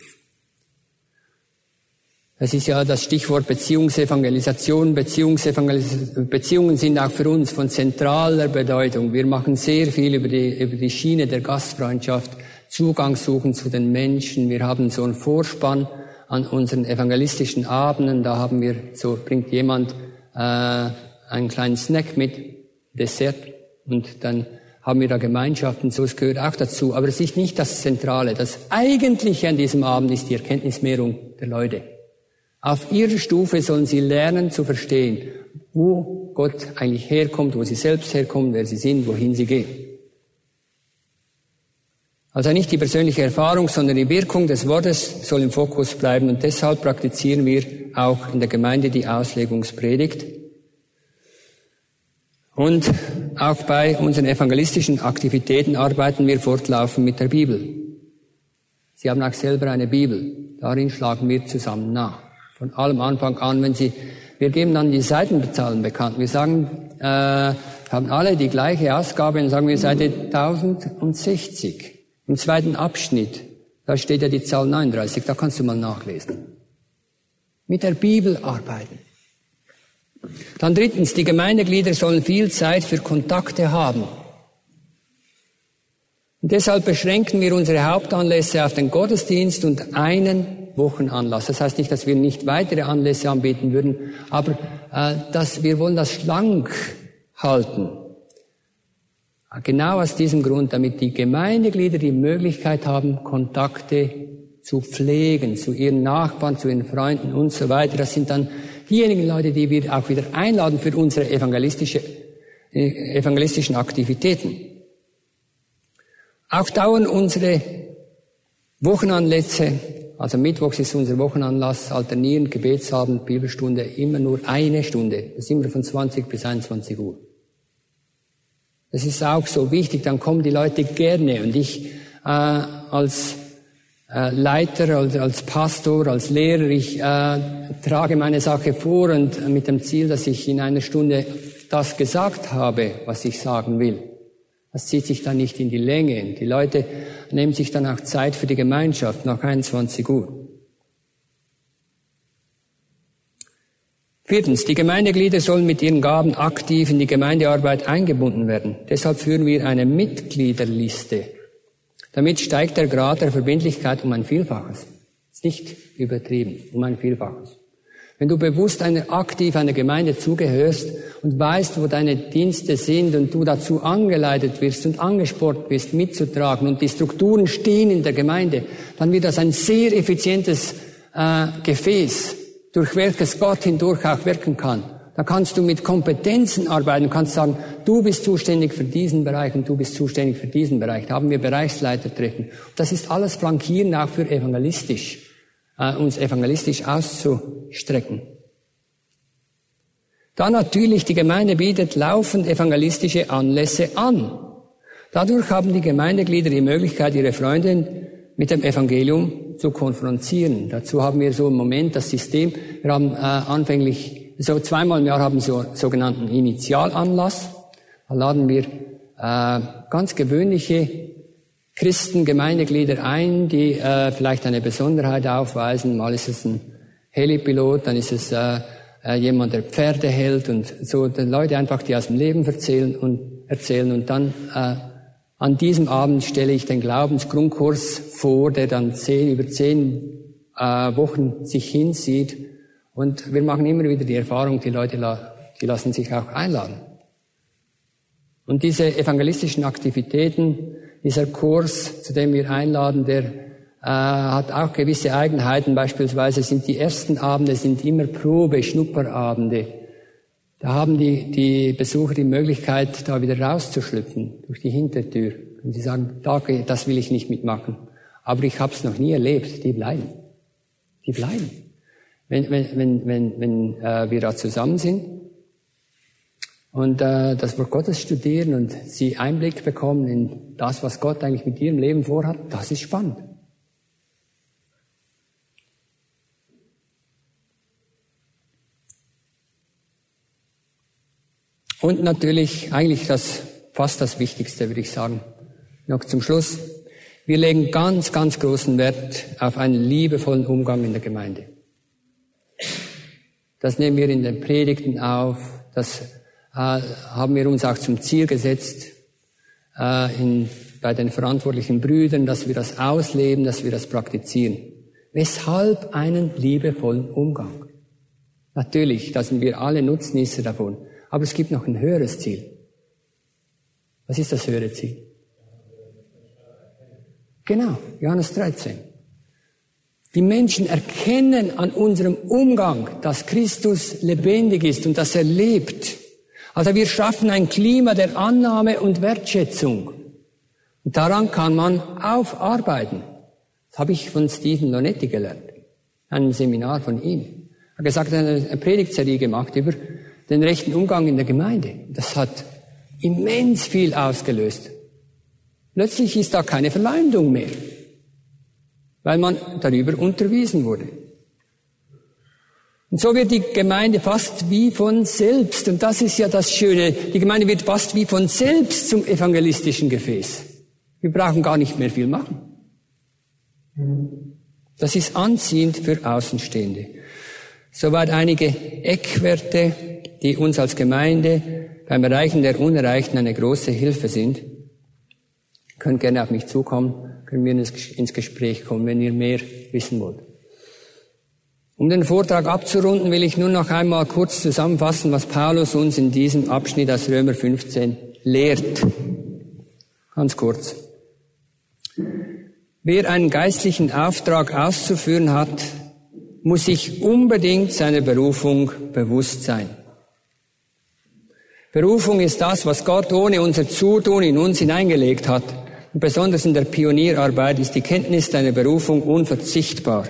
Das ist ja das Stichwort Beziehungsevangelisation. Beziehungsevangelisation. Beziehungen sind auch für uns von zentraler Bedeutung. Wir machen sehr viel über die, über die Schiene der Gastfreundschaft, Zugang suchen zu den Menschen. Wir haben so einen Vorspann an unseren evangelistischen Abenden. Da haben wir, so bringt jemand äh, einen kleinen Snack mit, Dessert, und dann haben wir da Gemeinschaften, so es gehört auch dazu. Aber es ist nicht das Zentrale. Das Eigentliche an diesem Abend ist die Erkenntnismehrung der Leute. Auf ihrer Stufe sollen sie lernen zu verstehen, wo Gott eigentlich herkommt, wo sie selbst herkommen, wer sie sind, wohin sie gehen. Also nicht die persönliche Erfahrung, sondern die Wirkung des Wortes soll im Fokus bleiben und deshalb praktizieren wir auch in der Gemeinde die Auslegungspredigt. Und auch bei unseren evangelistischen Aktivitäten arbeiten wir fortlaufend mit der Bibel. Sie haben auch selber eine Bibel. Darin schlagen wir zusammen nach. Von allem Anfang an, wenn Sie, wir geben dann die Seitenbezahlen bekannt. Wir sagen, äh, haben alle die gleiche Ausgabe und sagen wir Seite 1060. Im zweiten Abschnitt, da steht ja die Zahl 39, da kannst du mal nachlesen. Mit der Bibel arbeiten. Dann drittens, die Gemeindeglieder sollen viel Zeit für Kontakte haben. Und deshalb beschränken wir unsere Hauptanlässe auf den Gottesdienst und einen Wochenanlass. Das heißt nicht, dass wir nicht weitere Anlässe anbieten würden, aber äh, dass wir wollen das schlank halten. Genau aus diesem Grund, damit die Gemeindeglieder die Möglichkeit haben, Kontakte zu pflegen zu ihren Nachbarn, zu ihren Freunden und so weiter. Das sind dann diejenigen Leute, die wir auch wieder einladen für unsere evangelistische, äh, evangelistischen Aktivitäten. Auch dauern unsere Wochenanlässe, also Mittwochs ist unser Wochenanlass, alternierend, Gebetsabend, Bibelstunde, immer nur eine Stunde. Das ist immer von 20 bis 21 Uhr. Das ist auch so wichtig, dann kommen die Leute gerne. Und ich äh, als äh, Leiter, als, als Pastor, als Lehrer. Ich äh, trage meine Sache vor und mit dem Ziel, dass ich in einer Stunde das gesagt habe, was ich sagen will. Das zieht sich dann nicht in die Länge. Die Leute nehmen sich dann auch Zeit für die Gemeinschaft nach 21 Uhr. Viertens, die Gemeindeglieder sollen mit ihren Gaben aktiv in die Gemeindearbeit eingebunden werden. Deshalb führen wir eine Mitgliederliste. Damit steigt der Grad der Verbindlichkeit um ein Vielfaches. Ist nicht übertrieben, um ein Vielfaches. Wenn du bewusst eine, aktiv einer Gemeinde zugehörst und weißt, wo deine Dienste sind und du dazu angeleitet wirst und angespornt wirst, mitzutragen und die Strukturen stehen in der Gemeinde, dann wird das ein sehr effizientes äh, Gefäß durch welches Gott hindurch auch wirken kann. Da kannst du mit Kompetenzen arbeiten, kannst sagen, du bist zuständig für diesen Bereich und du bist zuständig für diesen Bereich. Da haben wir Bereichsleitertreffen. Das ist alles flankieren auch für evangelistisch, äh, uns evangelistisch auszustrecken. Dann natürlich, die Gemeinde bietet laufend evangelistische Anlässe an. Dadurch haben die Gemeindeglieder die Möglichkeit, ihre Freundin mit dem Evangelium zu konfrontieren. Dazu haben wir so im Moment das System, wir haben äh, anfänglich, so zweimal im Jahr haben wir so sogenannten Initialanlass. Da laden wir äh, ganz gewöhnliche Christen, Gemeindeglieder ein, die äh, vielleicht eine Besonderheit aufweisen. Mal ist es ein Helipilot, dann ist es äh, äh, jemand, der Pferde hält und so Leute einfach, die aus dem Leben erzählen und erzählen und dann äh, an diesem Abend stelle ich den Glaubensgrundkurs vor, der dann zehn, über zehn äh, Wochen sich hinzieht. Und wir machen immer wieder die Erfahrung, die Leute die lassen sich auch einladen. Und diese evangelistischen Aktivitäten, dieser Kurs, zu dem wir einladen, der äh, hat auch gewisse Eigenheiten. Beispielsweise sind die ersten Abende sind immer Probe, Schnupperabende. Da haben die, die Besucher die Möglichkeit, da wieder rauszuschlüpfen durch die Hintertür. Und sie sagen, danke, das will ich nicht mitmachen. Aber ich habe es noch nie erlebt. Die bleiben. Die bleiben. Wenn, wenn, wenn, wenn, wenn äh, wir da zusammen sind und äh, das Wort Gottes studieren und sie Einblick bekommen in das, was Gott eigentlich mit ihrem Leben vorhat, das ist spannend. Und natürlich eigentlich das, fast das Wichtigste, würde ich sagen. Noch zum Schluss. Wir legen ganz, ganz großen Wert auf einen liebevollen Umgang in der Gemeinde. Das nehmen wir in den Predigten auf. Das äh, haben wir uns auch zum Ziel gesetzt äh, in, bei den verantwortlichen Brüdern, dass wir das ausleben, dass wir das praktizieren. Weshalb einen liebevollen Umgang? Natürlich, da sind wir alle Nutznießer davon. Aber es gibt noch ein höheres Ziel. Was ist das höhere Ziel? Genau, Johannes 13. Die Menschen erkennen an unserem Umgang, dass Christus lebendig ist und dass er lebt. Also wir schaffen ein Klima der Annahme und Wertschätzung. Und daran kann man aufarbeiten. Das habe ich von Stephen Lonetti gelernt. Ein Seminar von ihm. Er hat gesagt, er hat eine Predigtserie gemacht über den rechten Umgang in der Gemeinde. Das hat immens viel ausgelöst. Plötzlich ist da keine Verleumdung mehr, weil man darüber unterwiesen wurde. Und so wird die Gemeinde fast wie von selbst, und das ist ja das Schöne, die Gemeinde wird fast wie von selbst zum evangelistischen Gefäß. Wir brauchen gar nicht mehr viel machen. Das ist anziehend für Außenstehende. Soweit einige Eckwerte die uns als Gemeinde beim Erreichen der Unerreichten eine große Hilfe sind. Ihr könnt gerne auf mich zukommen, können wir ins Gespräch kommen, wenn ihr mehr wissen wollt. Um den Vortrag abzurunden, will ich nur noch einmal kurz zusammenfassen, was Paulus uns in diesem Abschnitt aus Römer 15 lehrt. Ganz kurz. Wer einen geistlichen Auftrag auszuführen hat, muss sich unbedingt seiner Berufung bewusst sein. Berufung ist das, was Gott ohne unser Zutun in uns hineingelegt hat. Und besonders in der Pionierarbeit ist die Kenntnis deiner Berufung unverzichtbar.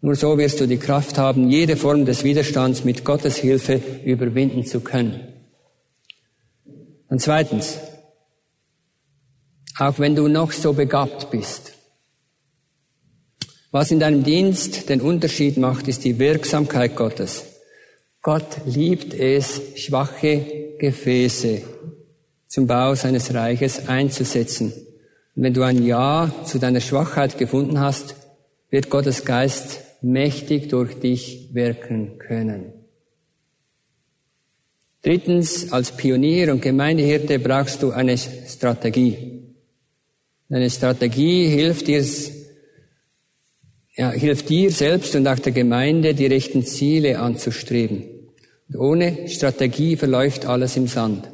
Nur so wirst du die Kraft haben, jede Form des Widerstands mit Gottes Hilfe überwinden zu können. Und zweitens, auch wenn du noch so begabt bist, was in deinem Dienst den Unterschied macht, ist die Wirksamkeit Gottes. Gott liebt es, schwache Gefäße zum Bau seines Reiches einzusetzen. Und wenn du ein Ja zu deiner Schwachheit gefunden hast, wird Gottes Geist mächtig durch dich wirken können. Drittens, als Pionier und Gemeindehirte brauchst du eine Strategie. Eine Strategie hilft dir, ja, hilft dir selbst und auch der Gemeinde, die rechten Ziele anzustreben. Und ohne Strategie verläuft alles im Sand.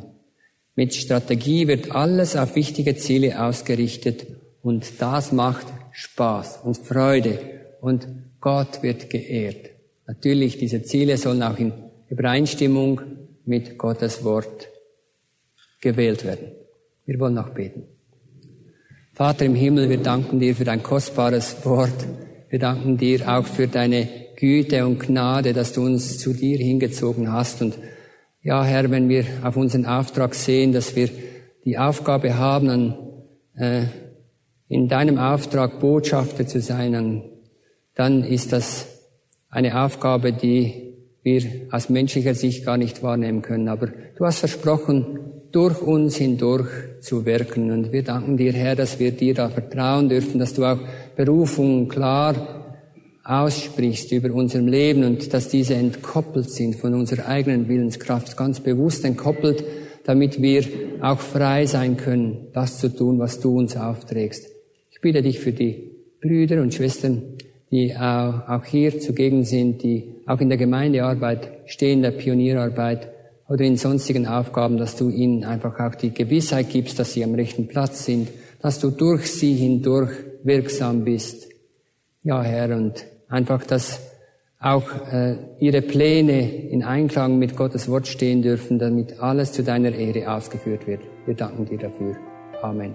Mit Strategie wird alles auf wichtige Ziele ausgerichtet und das macht Spaß und Freude und Gott wird geehrt. Natürlich, diese Ziele sollen auch in Übereinstimmung mit Gottes Wort gewählt werden. Wir wollen noch beten. Vater im Himmel, wir danken dir für dein kostbares Wort. Wir danken dir auch für deine Güte und Gnade, dass du uns zu dir hingezogen hast. Und ja, Herr, wenn wir auf unseren Auftrag sehen, dass wir die Aufgabe haben, an, äh, in deinem Auftrag Botschafter zu sein, dann, dann ist das eine Aufgabe, die wir aus menschlicher Sicht gar nicht wahrnehmen können. Aber du hast versprochen, durch uns hindurch zu wirken. Und wir danken dir, Herr, dass wir dir da vertrauen dürfen, dass du auch Berufungen klar aussprichst über unserem Leben und dass diese entkoppelt sind von unserer eigenen Willenskraft, ganz bewusst entkoppelt, damit wir auch frei sein können, das zu tun, was du uns aufträgst. Ich bitte dich für die Brüder und Schwestern, die auch hier zugegen sind, die auch in der Gemeindearbeit stehen, der Pionierarbeit oder in sonstigen Aufgaben, dass du ihnen einfach auch die Gewissheit gibst, dass sie am rechten Platz sind, dass du durch sie hindurch wirksam bist. Ja, Herr, und einfach, dass auch äh, ihre Pläne in Einklang mit Gottes Wort stehen dürfen, damit alles zu deiner Ehre ausgeführt wird. Wir danken dir dafür. Amen.